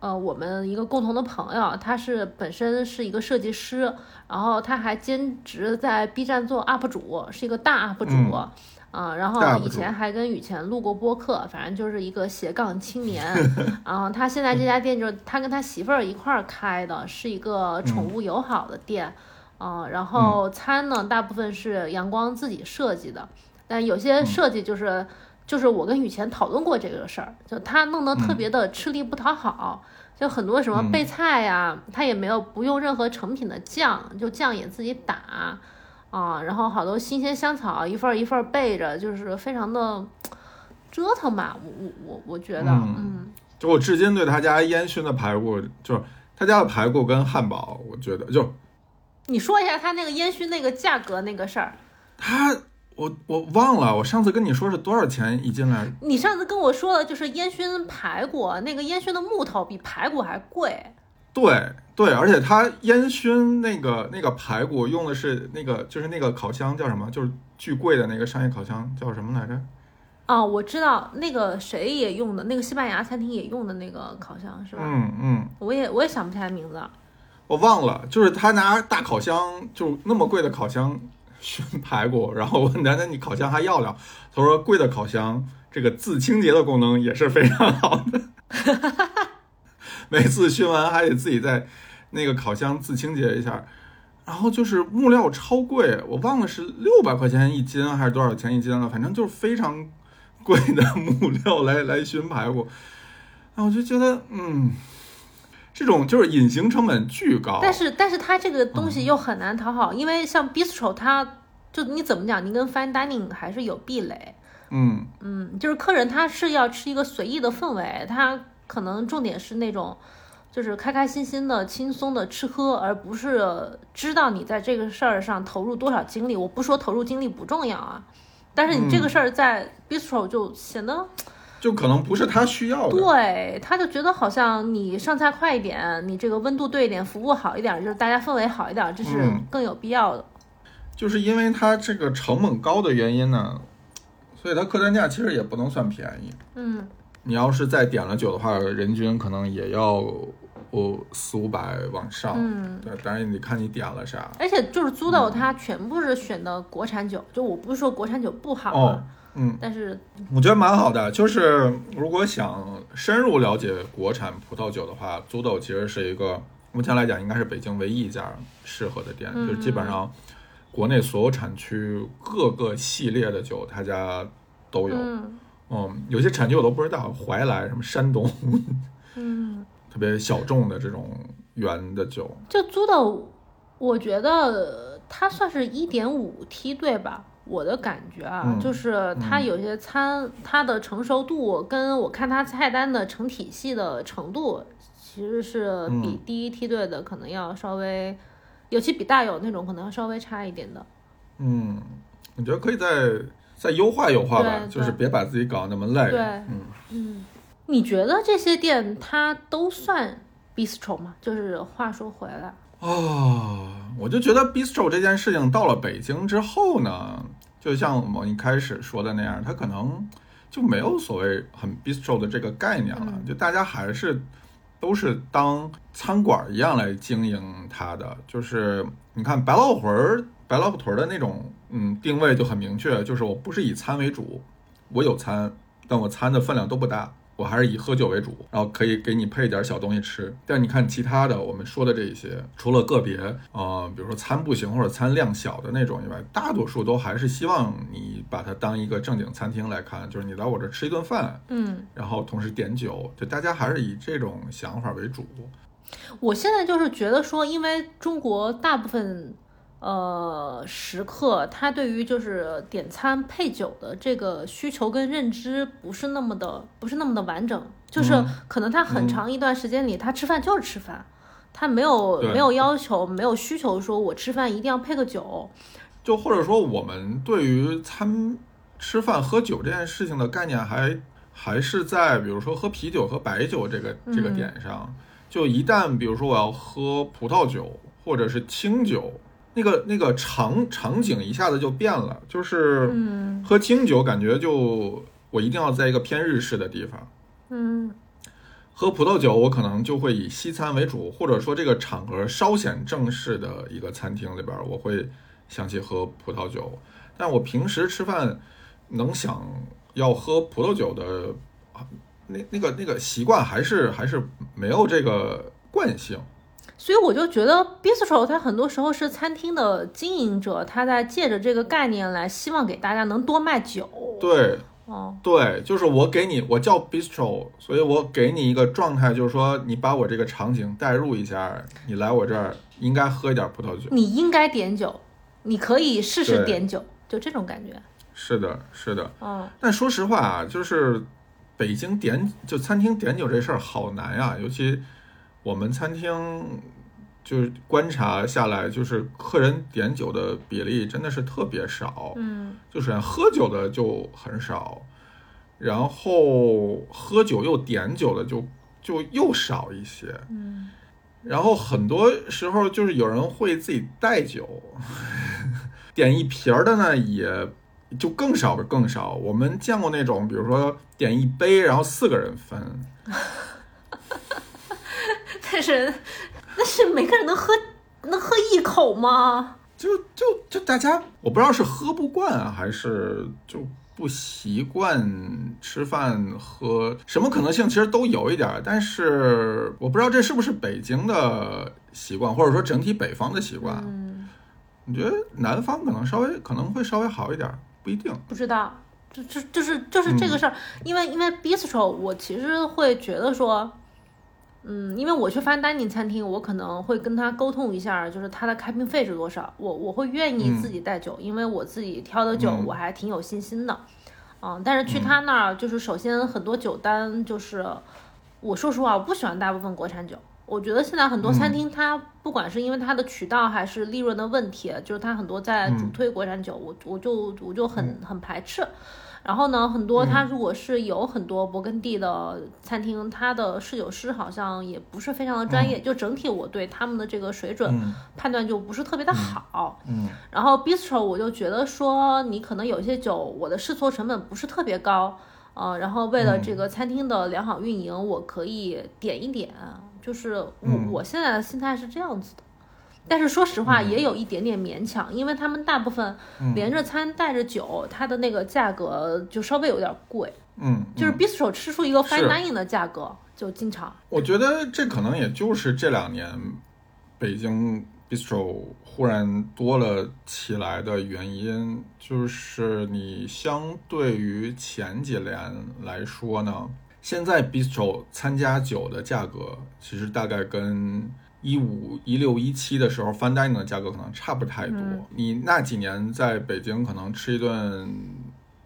呃，我们一个共同的朋友，他是本身是一个设计师，然后他还兼职在 B 站做 UP 主，是一个大 UP 主。嗯啊、然后以前还跟雨前录过播客，反正就是一个斜杠青年。然后他现在这家店就是他跟他媳妇儿一块儿开的，是一个宠物友好的店。啊、然后餐呢，大部分是阳光自己设计的，但有些设计就是、就是我跟雨前讨论过这个事儿，就他弄得特别的吃力不讨好，就很多什么备菜呀，他也没有不用任何成品的酱，就酱也自己打。啊，然后好多新鲜香草一份儿一份儿备着，就是非常的折腾吧，我我我我觉得，嗯嗯就我至今对他家烟熏的排骨，就是他家的排骨跟汉堡，我觉得就你说一下他那个烟熏那个价格那个事儿。他我我忘了，我上次跟你说是多少钱一斤来？你上次跟我说的就是烟熏排骨，那个烟熏的木头比排骨还贵。对对，而且它烟熏那个那个排骨用的是那个就是那个烤箱叫什么？就是巨贵的那个商业烤箱叫什么来着？哦，我知道那个谁也用的，那个西班牙餐厅也用的那个烤箱是吧？嗯嗯，我也我也想不起来名字。我忘了，就是他拿大烤箱，就那么贵的烤箱熏排骨，然后我问他，那你烤箱还要不要？他说贵的烤箱这个自清洁的功能也是非常好的，每次熏完还得自己在那个烤箱自清洁一下。然后就是木料超贵，我忘了。是六百块钱一斤还是多少钱一斤了，反正就是非常贵的木料来来熏排骨。啊我就觉得，嗯，这种就是隐形成本巨高。但是但是它这个东西又很难讨好，因为像 bistro 它就你怎么讲，你跟 fine dining 还是有壁垒。嗯，嗯，就是客人他是要吃一个随意的氛围，他可能重点是那种。就是开开心心的、轻松的吃喝，而不是知道你在这个事儿上投入多少精力。我不说投入精力不重要啊，但是你这个事儿在 bistro 就显得就可能不是他需要的。对，他就觉得好像你上菜快一点，你这个温度对一点，服务好一点，就是大家氛围好一点，这是嗯更有必要的。就是因为它这个成本高的原因呢，所以它客单价其实也不能算便宜。嗯，你要是再点了酒的话，人均可能也要哦四五百往上。嗯，对，当然你看你点了啥。而且就是租豆，它全部是选的国产酒，就我不是说国产酒不好啊，哦，嗯，但是我觉得蛮好的。就是如果想深入了解国产葡萄酒的话，租豆其实是一个目前来讲应该是北京唯一一家适合的店，嗯就是基本上国内所有产区各个系列的酒，他家都有。嗯嗯，有些产区我都不知道，怀来什么山东，嗯，特别小众的这种原的酒。就租豆，我觉得它算是一点五梯队吧。我的感觉啊，嗯就是它有些餐，它的成熟度跟我看它菜单的成体系的程度，其实是比嗯第一梯队的可能要稍微，尤其比大友那种可能要稍微差一点的。嗯，我觉得可以再再优化优化吧，就是别把自己搞得那么累。对嗯，嗯，你觉得这些店它都算 bistro 吗？就是话说回来，哦，我就觉得 bistro 这件事情到了北京之后呢，就像我们一开始说的那样，它可能就没有所谓很 bistro 的这个概念了，嗯就大家还是都是当餐馆一样来经营它的。就是你看白老魂儿、白老虎屯儿的那种，嗯，定位就很明确，就是我不是以餐为主，我有餐，但我餐的分量都不大。我还是以喝酒为主，然后可以给你配点小东西吃。但你看其他的，我们说的这一些，除了个别啊、比如说餐不行或者餐量小的那种以外，大多数都还是希望你把它当一个正经餐厅来看，就是你来我这吃一顿饭，嗯，然后同时点酒，就大家还是以这种想法为主。我现在就是觉得说，因为中国大部分呃食客，他对于就是点餐配酒的这个需求跟认知不是那么的不是那么的完整，就是嗯可能他很长一段时间里，他吃饭就是吃饭，他没有没有要求，没有需求说我吃饭一定要配个酒，就或者说，我们对于餐吃饭喝酒这件事情的概念还还是在比如说喝啤酒和白酒这个这个嗯。点上。就一旦比如说我要喝葡萄酒或者是清酒，那个那个场场景一下子就变了，就是嗯喝清酒感觉就我一定要在一个偏日式的地方。嗯喝葡萄酒，我可能就会以西餐为主，或者说这个场合稍显正式的一个餐厅里边，我会想起喝葡萄酒。但我平时吃饭能想要喝葡萄酒的，啊那那个那个习惯还是还是没有这个惯性。所以我就觉得 bistro 它很多时候是餐厅的经营者，他在借着这个概念来希望给大家能多卖酒。对哦，对，就是我给你，我叫 bistro，所以我给你一个状态，就是说你把我这个场景代入一下，你来我这儿应该喝一点葡萄酒。你应该点酒，你可以试试点酒，就这种感觉。是的，是的。嗯但说实话啊，就是北京点就餐厅点酒这事儿好难呀、尤其我们餐厅就是观察下来，就是客人点酒的比例真的是特别少，嗯。就是喝酒的就很少，然后喝酒又点酒的就就又少一些，嗯。然后很多时候就是有人会自己带酒，点一瓶儿的呢，也就更少更少。我们见过那种，比如说点一杯，然后四个人分，但是但是每个人能喝能喝一口吗？就就就大家，我不知道是喝不惯啊，还是就不习惯吃饭喝，什么可能性其实都有一点儿，但是我不知道这是不是北京的习惯，或者说整体北方的习惯。嗯，你觉得南方可能稍微可能会稍微好一点儿，不一定。不知道。就就就是就是这个事儿，因为因为 bistro 我其实会觉得说，嗯，因为我去 fine dining 餐厅，我可能会跟他沟通一下，就是他的开瓶费是多少，我我会愿意自己带酒，因为我自己挑的酒嗯。我还挺有信心的，嗯，但是去他那儿就是首先很多酒单就是，我说实话我不喜欢大部分国产酒。我觉得现在很多餐厅，它不管是因为它的渠道还是利润的问题，就是它很多在主推国产酒，我我就我就很很排斥。然后呢，很多他如果是有很多勃艮第的餐厅，他的侍酒师好像也不是非常的专业，就整体我对他们的这个水准嗯。判断就不是特别的好。嗯然后 bistro 我就觉得说，你可能有些酒，我的试错成本不是特别高，呃，然后为了这个餐厅的良好运营，我可以点一点，就是我、嗯。我现在的心态是这样子的。但是说实话，也有一点点勉强，因为他们大部分连着餐带着酒，它的那个价格就稍微有点贵，嗯，就是 bistro 吃出一个 fine dining 的价格，就经常。我觉得这可能也就是这两年北京 bistro 忽然多了起来的原因，就是你相对于前几年来说呢，现在 bistro 参加酒的价格其实大概跟。一五一六一七的时候，fine dining 的价格可能差不太多。嗯你那几年在北京可能吃一顿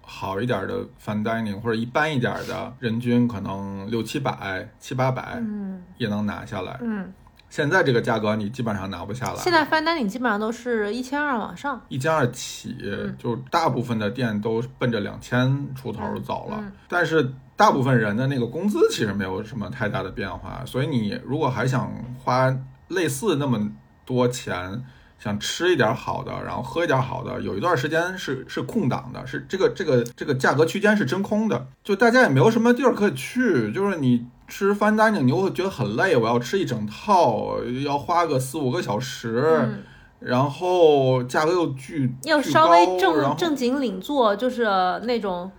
好一点的 fine dining 或者一般一点的，人均可能六七百、七八百，嗯也能拿下来。嗯，现在这个价格你基本上拿不下来，现在 fine dining 基本上都是一千二往上。一千二起，就大部分的店都奔着两千出头走了。但是大部分人的那个工资其实没有什么太大的变化，所以你如果还想花类似那么多钱想吃一点好的，然后喝一点好的，有一段时间是是空档的，是这个这个这个价格区间是真空的，就大家也没有什么地儿可以去，就是你吃 fine dining 你会觉得很累，我要吃一整套，要花个四五个小时，嗯，然后价格又巨要稍微正正经领座，就是那种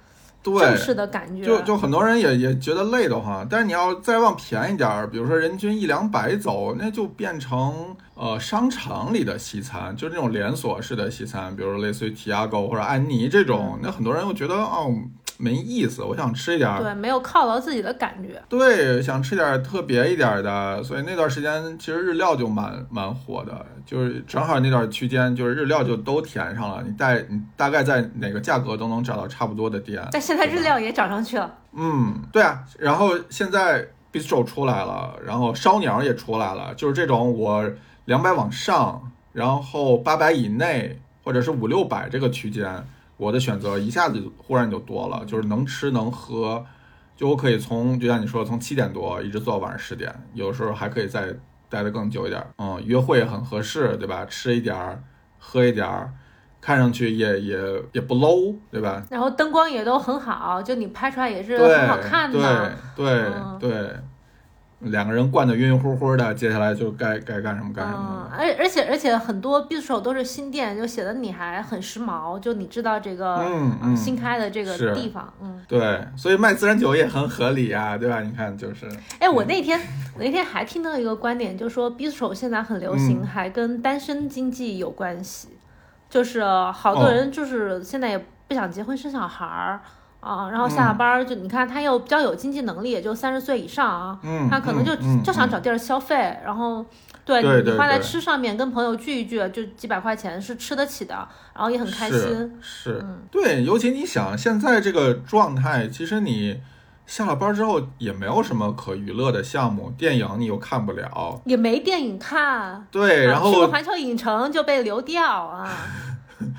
正对。式的感觉。就就很多人也也觉得累得慌，但是你要再往便宜点儿，比如说人均一两百走，那就变成呃商场里的西餐，就是那种连锁式的西餐，比如说类似于提亚狗或者安妮这种，那很多人又觉得哦没意思，我想吃一点儿对，没有犒劳自己的感觉。对，想吃点儿特别一点儿的，所以那段时间其实日料就蛮蛮火的，就是正好那段区间就是日料就都填上了，你带你大概在哪个价格都能找到差不多的店。但现在日料也涨上去了。嗯，对啊，然后现在 bistro 出来了，然后烧鸟也出来了，就是这种我两百往上，然后八百以内，或者是五六百这个区间，我的选择一下子忽然就多了，就是能吃能喝，就我可以从就像你说的，从七点多一直做到晚上十点，有时候还可以再待得更久一点儿。嗯，约会很合适，对吧？吃一点儿，喝一点儿，看上去也也也不 low，对吧？然后灯光也都很好，就你拍出来也是，很好看的。对对、嗯对，两个人灌得晕晕乎乎的，接下来就该该干什么干什嗯么，。而而且而且很多 bistro 都是新店，就显得你还很时髦，就你知道这个、嗯新开的这个地方，嗯。对，所以卖自然酒也很合理啊，对吧？你看，就是哎，我那天我那天还听到一个观点，就说 bistro 现在很流行，嗯还跟单身经济有关系，就是好多哦人就是现在也不想结婚生小孩儿。啊，然后下了班儿就你看他又比较有经济能力，也就三十岁以上啊，嗯，他可能就、嗯就想嗯找地儿消费，然后对你花在吃上面，跟朋友聚一聚，就几百块钱是吃得起的，然后也很开心。是嗯，对，尤其你想现在这个状态，其实你下了班之后也没有什么可娱乐的项目，电影你又看不了，也没电影看，对，啊然后去过环球影城就被流掉啊。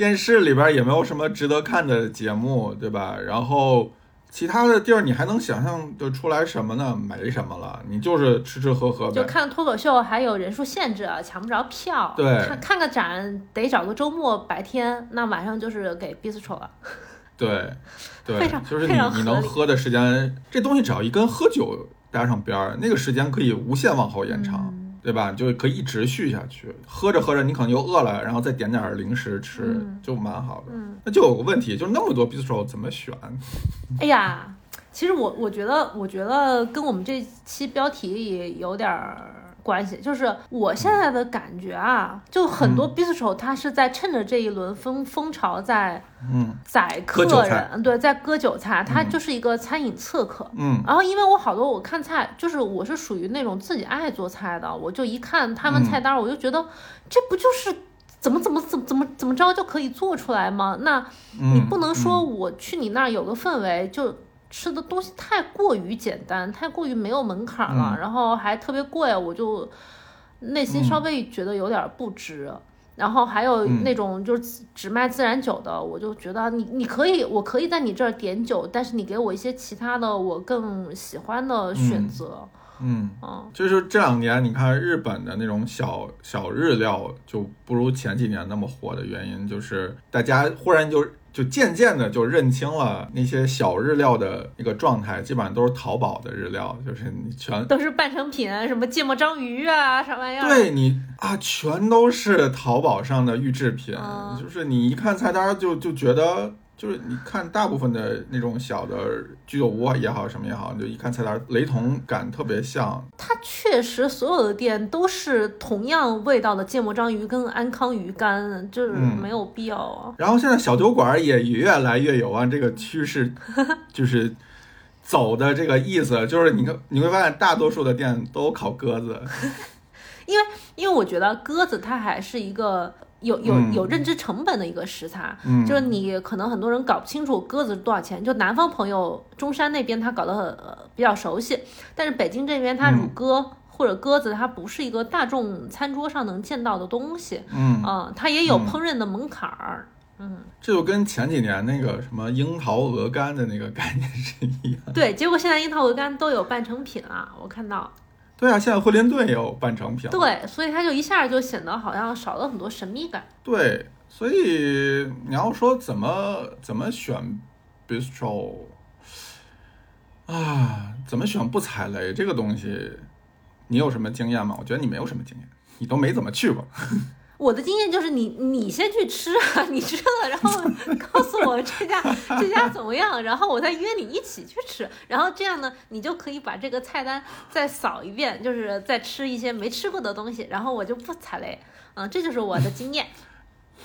电视里边也没有什么值得看的节目，对吧？然后其他的地儿你还能想象得出来什么呢？没什么了，你就是吃吃喝喝呗。就看脱口秀还有人数限制，啊，抢不着票。对看看个展得找个周末白天，那晚上就是给 bistro 了。对，对非常，就是你你能喝的时间，这东西只要一跟喝酒搭上边儿，那个时间可以无限往后延长。嗯对吧？就可以一直续下去，喝着喝着你可能又饿了，然后再点点儿零食吃，嗯就蛮好的。嗯，那就有个问题，就那么多 bistro 怎么选？哎呀，其实我我觉得，我觉得跟我们这期标题也有点儿关系。就是我现在的感觉啊，就很多 bistro 它是在趁着这一轮风风潮在嗯宰客人，对，在割韭菜，它就是一个餐饮刺客。嗯然后，因为我好多我看菜，就是我是属于那种自己爱做菜的，我就一看他们嗯菜单，我就觉得这不就是怎么怎么怎么怎么怎么着就可以做出来吗？那嗯，你不能说我去你那儿有个氛围，就吃的东西太过于简单，太过于没有门槛了，嗯然后还特别贵，我就内心稍微觉得有点不值。然后还有嗯那种就是只只卖自然酒的，我就觉得你你可以，我可以在你这儿点酒，但是你给我一些其他的我更喜欢的选择。嗯。嗯就是这两年，你看日本的那种小小日料就不如前几年那么火的原因，就是大家忽然就就渐渐的就认清了那些小日料的一个状态，基本上都是淘宝的日料，就是你全都是半成品，什么芥末章鱼啊，啥玩意儿？对你啊，全都是淘宝上的预制品，嗯就是你一看菜单就就觉得。就是你看大部分的那种小的居酒屋也好，什么也好，你就一看菜单，雷同感特别像。它确实所有的店都是同样味道的芥末章鱼跟安康鱼干，就是嗯没有必要啊。然后现在小酒馆也越来越有啊这个趋势，就是走的这个意思，就是你看你会发现大多数的店都烤鸽子，因为因为我觉得鸽子它还是一个有有嗯有认知成本的一个食材，嗯，就是你可能很多人搞不清楚鸽子多少钱。就南方朋友中山那边他搞得很、呃、比较熟悉，但是北京这边它嗯乳鸽。或者鸽子，它不是一个大众餐桌上能见到的东西，嗯，嗯，它也有嗯烹饪的门槛儿，嗯，这就跟前几年那个什么樱桃鹅肝的那个概念是一样。对。结果现在樱桃鹅肝都有半成品了，我看到，对啊，现在惠灵顿也有半成品。对，所以它就一下就显得好像少了很多神秘感。对，所以你要说怎么怎么选 bistro 啊，怎么选不踩雷这个东西，你有什么经验吗？我觉得你没有什么经验，你都没怎么去过。我的经验就是你你先去吃啊，你吃了，然后 告诉我这家这家怎么样，然后我再约你一起去吃，然后这样呢，你就可以把这个菜单再扫一遍，就是再吃一些没吃过的东西，然后我就不踩雷，嗯，这就是我的经验。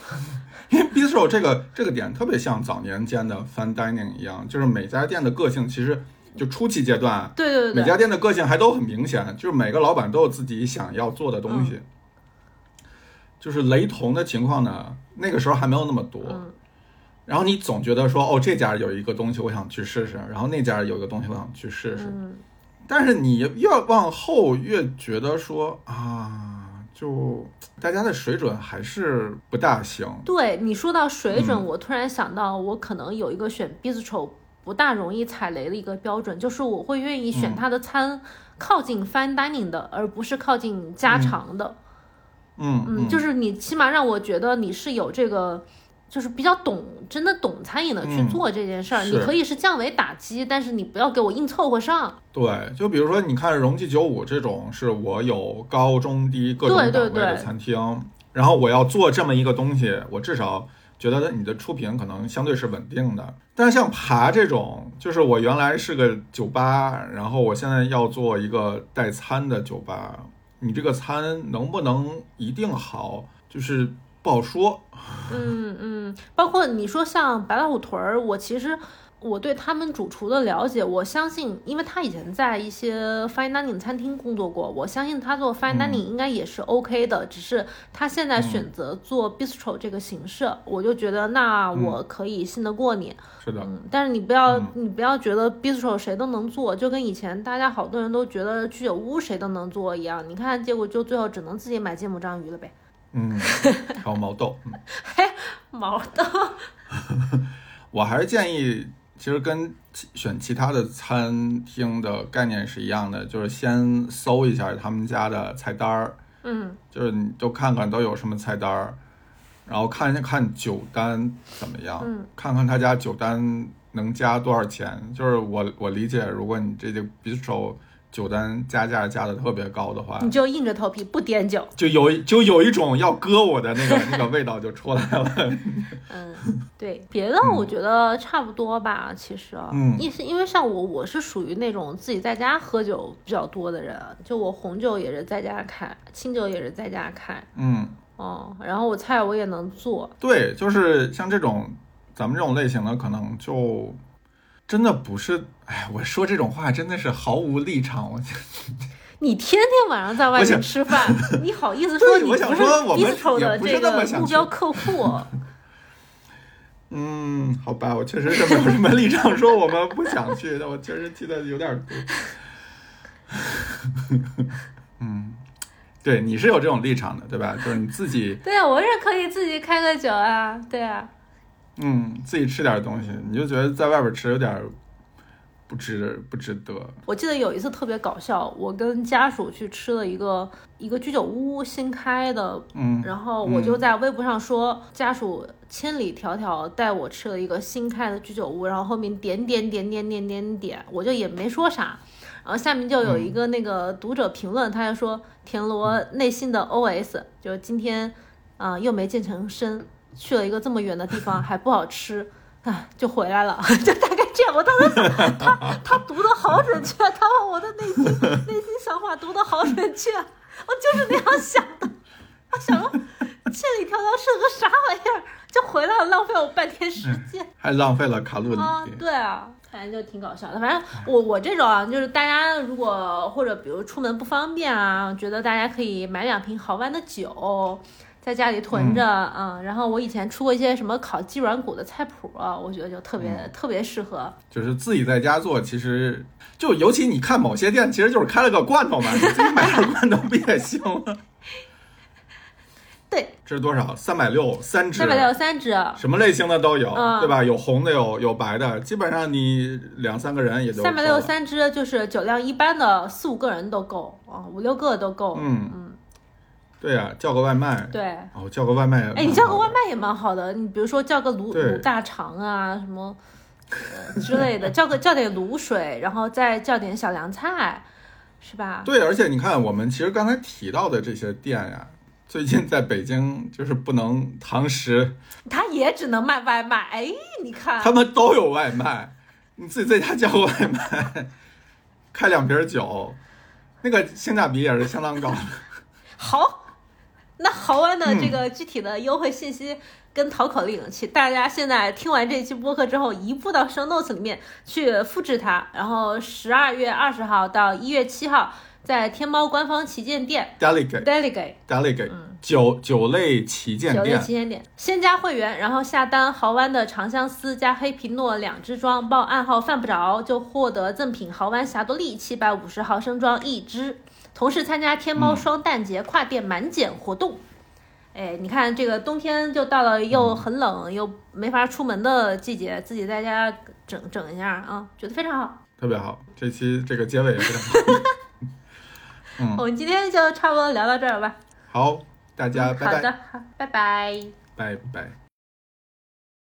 因为 bistro 这个这个点特别像早年间的 fine dining 一样，就是每家店的个性其实就初期阶段，对对对，每家店的个性还都很明显，就是每个老板都有自己想要做的东西。就是雷同的情况呢，那个时候还没有那么多。然后你总觉得说，哦，这家有一个东西我想去试试，然后那家有一个东西我想去试试。但是你越往后越觉得说啊，就大家的水准还是不大行。对你说到水准，我突然想到，我可能有一个选 bistro 不大容易踩雷的一个标准，就是我会愿意选它的餐靠近 fine dining 的，而不是靠近家常的。嗯嗯嗯，就是你起码让我觉得你是有这个，就是比较懂，真的懂餐饮的去做这件事儿。你可以是降维打击，但是你不要给我硬凑合上。对，就比如说你看荣记九五这种，是我有高中低各种档位的餐厅，然后我要做这么一个东西，我至少觉得你的出品可能相对是稳定的。但是像爬这种，就是我原来是个酒吧，然后我现在要做一个代餐的酒吧。你这个餐能不能一定好，就是不好说。嗯嗯，包括你说像白老虎屯儿，我其实。我对他们主厨的了解，我相信，因为他以前在一些 fine dining 餐厅工作过，我相信他做 fine dining 应该也是 OK 的。只是他现在选择做 bistro 这个形式，我就觉得那我可以信得过你。是的，嗯，但是你不要你不要觉得 bistro 谁都能做，就跟以前大家好多人都觉得居酒屋谁都能做一样。你看，结果就最后只能自己买芥末章鱼了呗。嗯，还有毛豆。嘿，毛豆。我还是建议。其实跟选其他的餐厅的概念是一样的，就是先搜一下他们家的菜单儿，嗯，就是你就看看都有什么菜单儿，然后看一看酒单怎么样，嗯，看看他家酒单能加多少钱。就是我我理解，如果你这个 bistro。酒单加价加的特别高的话，你就硬着头皮不点酒，就有就有一种要割我的那个那个味道就出来了。嗯，对，别的我觉得差不多吧，其实，嗯，因是因为像我，我是属于那种自己在家喝酒比较多的人，就我红酒也是在家开，清酒也是在家开，嗯，哦，然后我菜我也能做，对，就是像这种咱们这种类型的，可能就。真的不是，哎，我说这种话真的是毫无立场。我 你天天晚上在外面吃饭，你好意思说你不是 bistro 的这个目标客户？嗯，好吧，我确实是没有什么立场说我们不想去但，我确实记得有点多。嗯，对，你是有这种立场的，对吧？就是你自己。对啊，我是可以自己开个酒啊，对啊。嗯，自己吃点东西，你就觉得在外边吃有点不值不值得。我记得有一次特别搞笑，我跟家属去吃了一个一个居酒屋新开的，嗯，然后我就在微博上说家属千里迢迢带我吃了一个新开的居酒屋，然后后面点点点点点点点，我就也没说啥，然后下面就有一个那个读者评论，他就说田螺内心的 OS 就是今天啊又没健成身。去了一个这么远的地方还不好吃，啊，就回来了，就大概这样。我当时想，他他读的好准确，他把我的内心内心想法读的好准确，我就是那样想的。我想说，千里迢迢是个啥玩意儿，就回来了，浪费我半天时间，还浪费了卡路里。啊，对啊，反正就挺搞笑的。反正我我这种啊，就是大家如果或者比如出门不方便啊，觉得大家可以买两瓶好玩的酒。在家里囤着啊，然后我以前出过一些什么烤鸡软骨的菜谱啊，我觉得就特别特别适合。就是自己在家做，其实就尤其你看某些店，其实就是开了个罐头嘛，你自己买点罐头不也行吗？对，这是多少？三百六三只，三百六三只，什么类型的都有，嗯对吧？有红的，有有白的，基本上你两三个人也就三百六三只就是酒量一般的四五个人都够啊，五六个都够。嗯嗯，对呀、叫个外卖，对。哦，叫个外卖，哎，你叫个外卖也蛮好的，你比如说叫个卤卤大肠啊什么、呃、之类的，叫个 叫点卤水，然后再叫点小凉菜，是吧？对，而且你看，我们其实刚才提到的这些店呀，最近在北京就是不能堂食，他也只能卖外卖。哎，你看，他们都有外卖，你自己在家叫个外卖，开两瓶酒，那个性价比也是相当高的。好，那豪湾的嗯这个具体的优惠信息跟淘口令，请大家现在听完这期播客之后，移步到 show notes 里面去复制它，然后十二月二十号到一月七号，在天猫官方旗舰店 Delegate Delegate Delegate 酒酒类旗舰店九类，旗舰店，先加会员，然后下单豪湾的长相思加黑皮诺两支装，报暗号犯不着就获得赠品豪湾霞多丽七百五十毫升装一支，同时参加天猫嗯双旦节跨店满减活动。哎，你看这个冬天就到了，又很冷又没法出门的季节，自己在家整整一下啊，觉得非常好。特别好。这期这个结尾也非常好。嗯，我们今天就差不多聊到这儿吧。好，大家嗯拜拜，好的，好，拜拜。拜拜。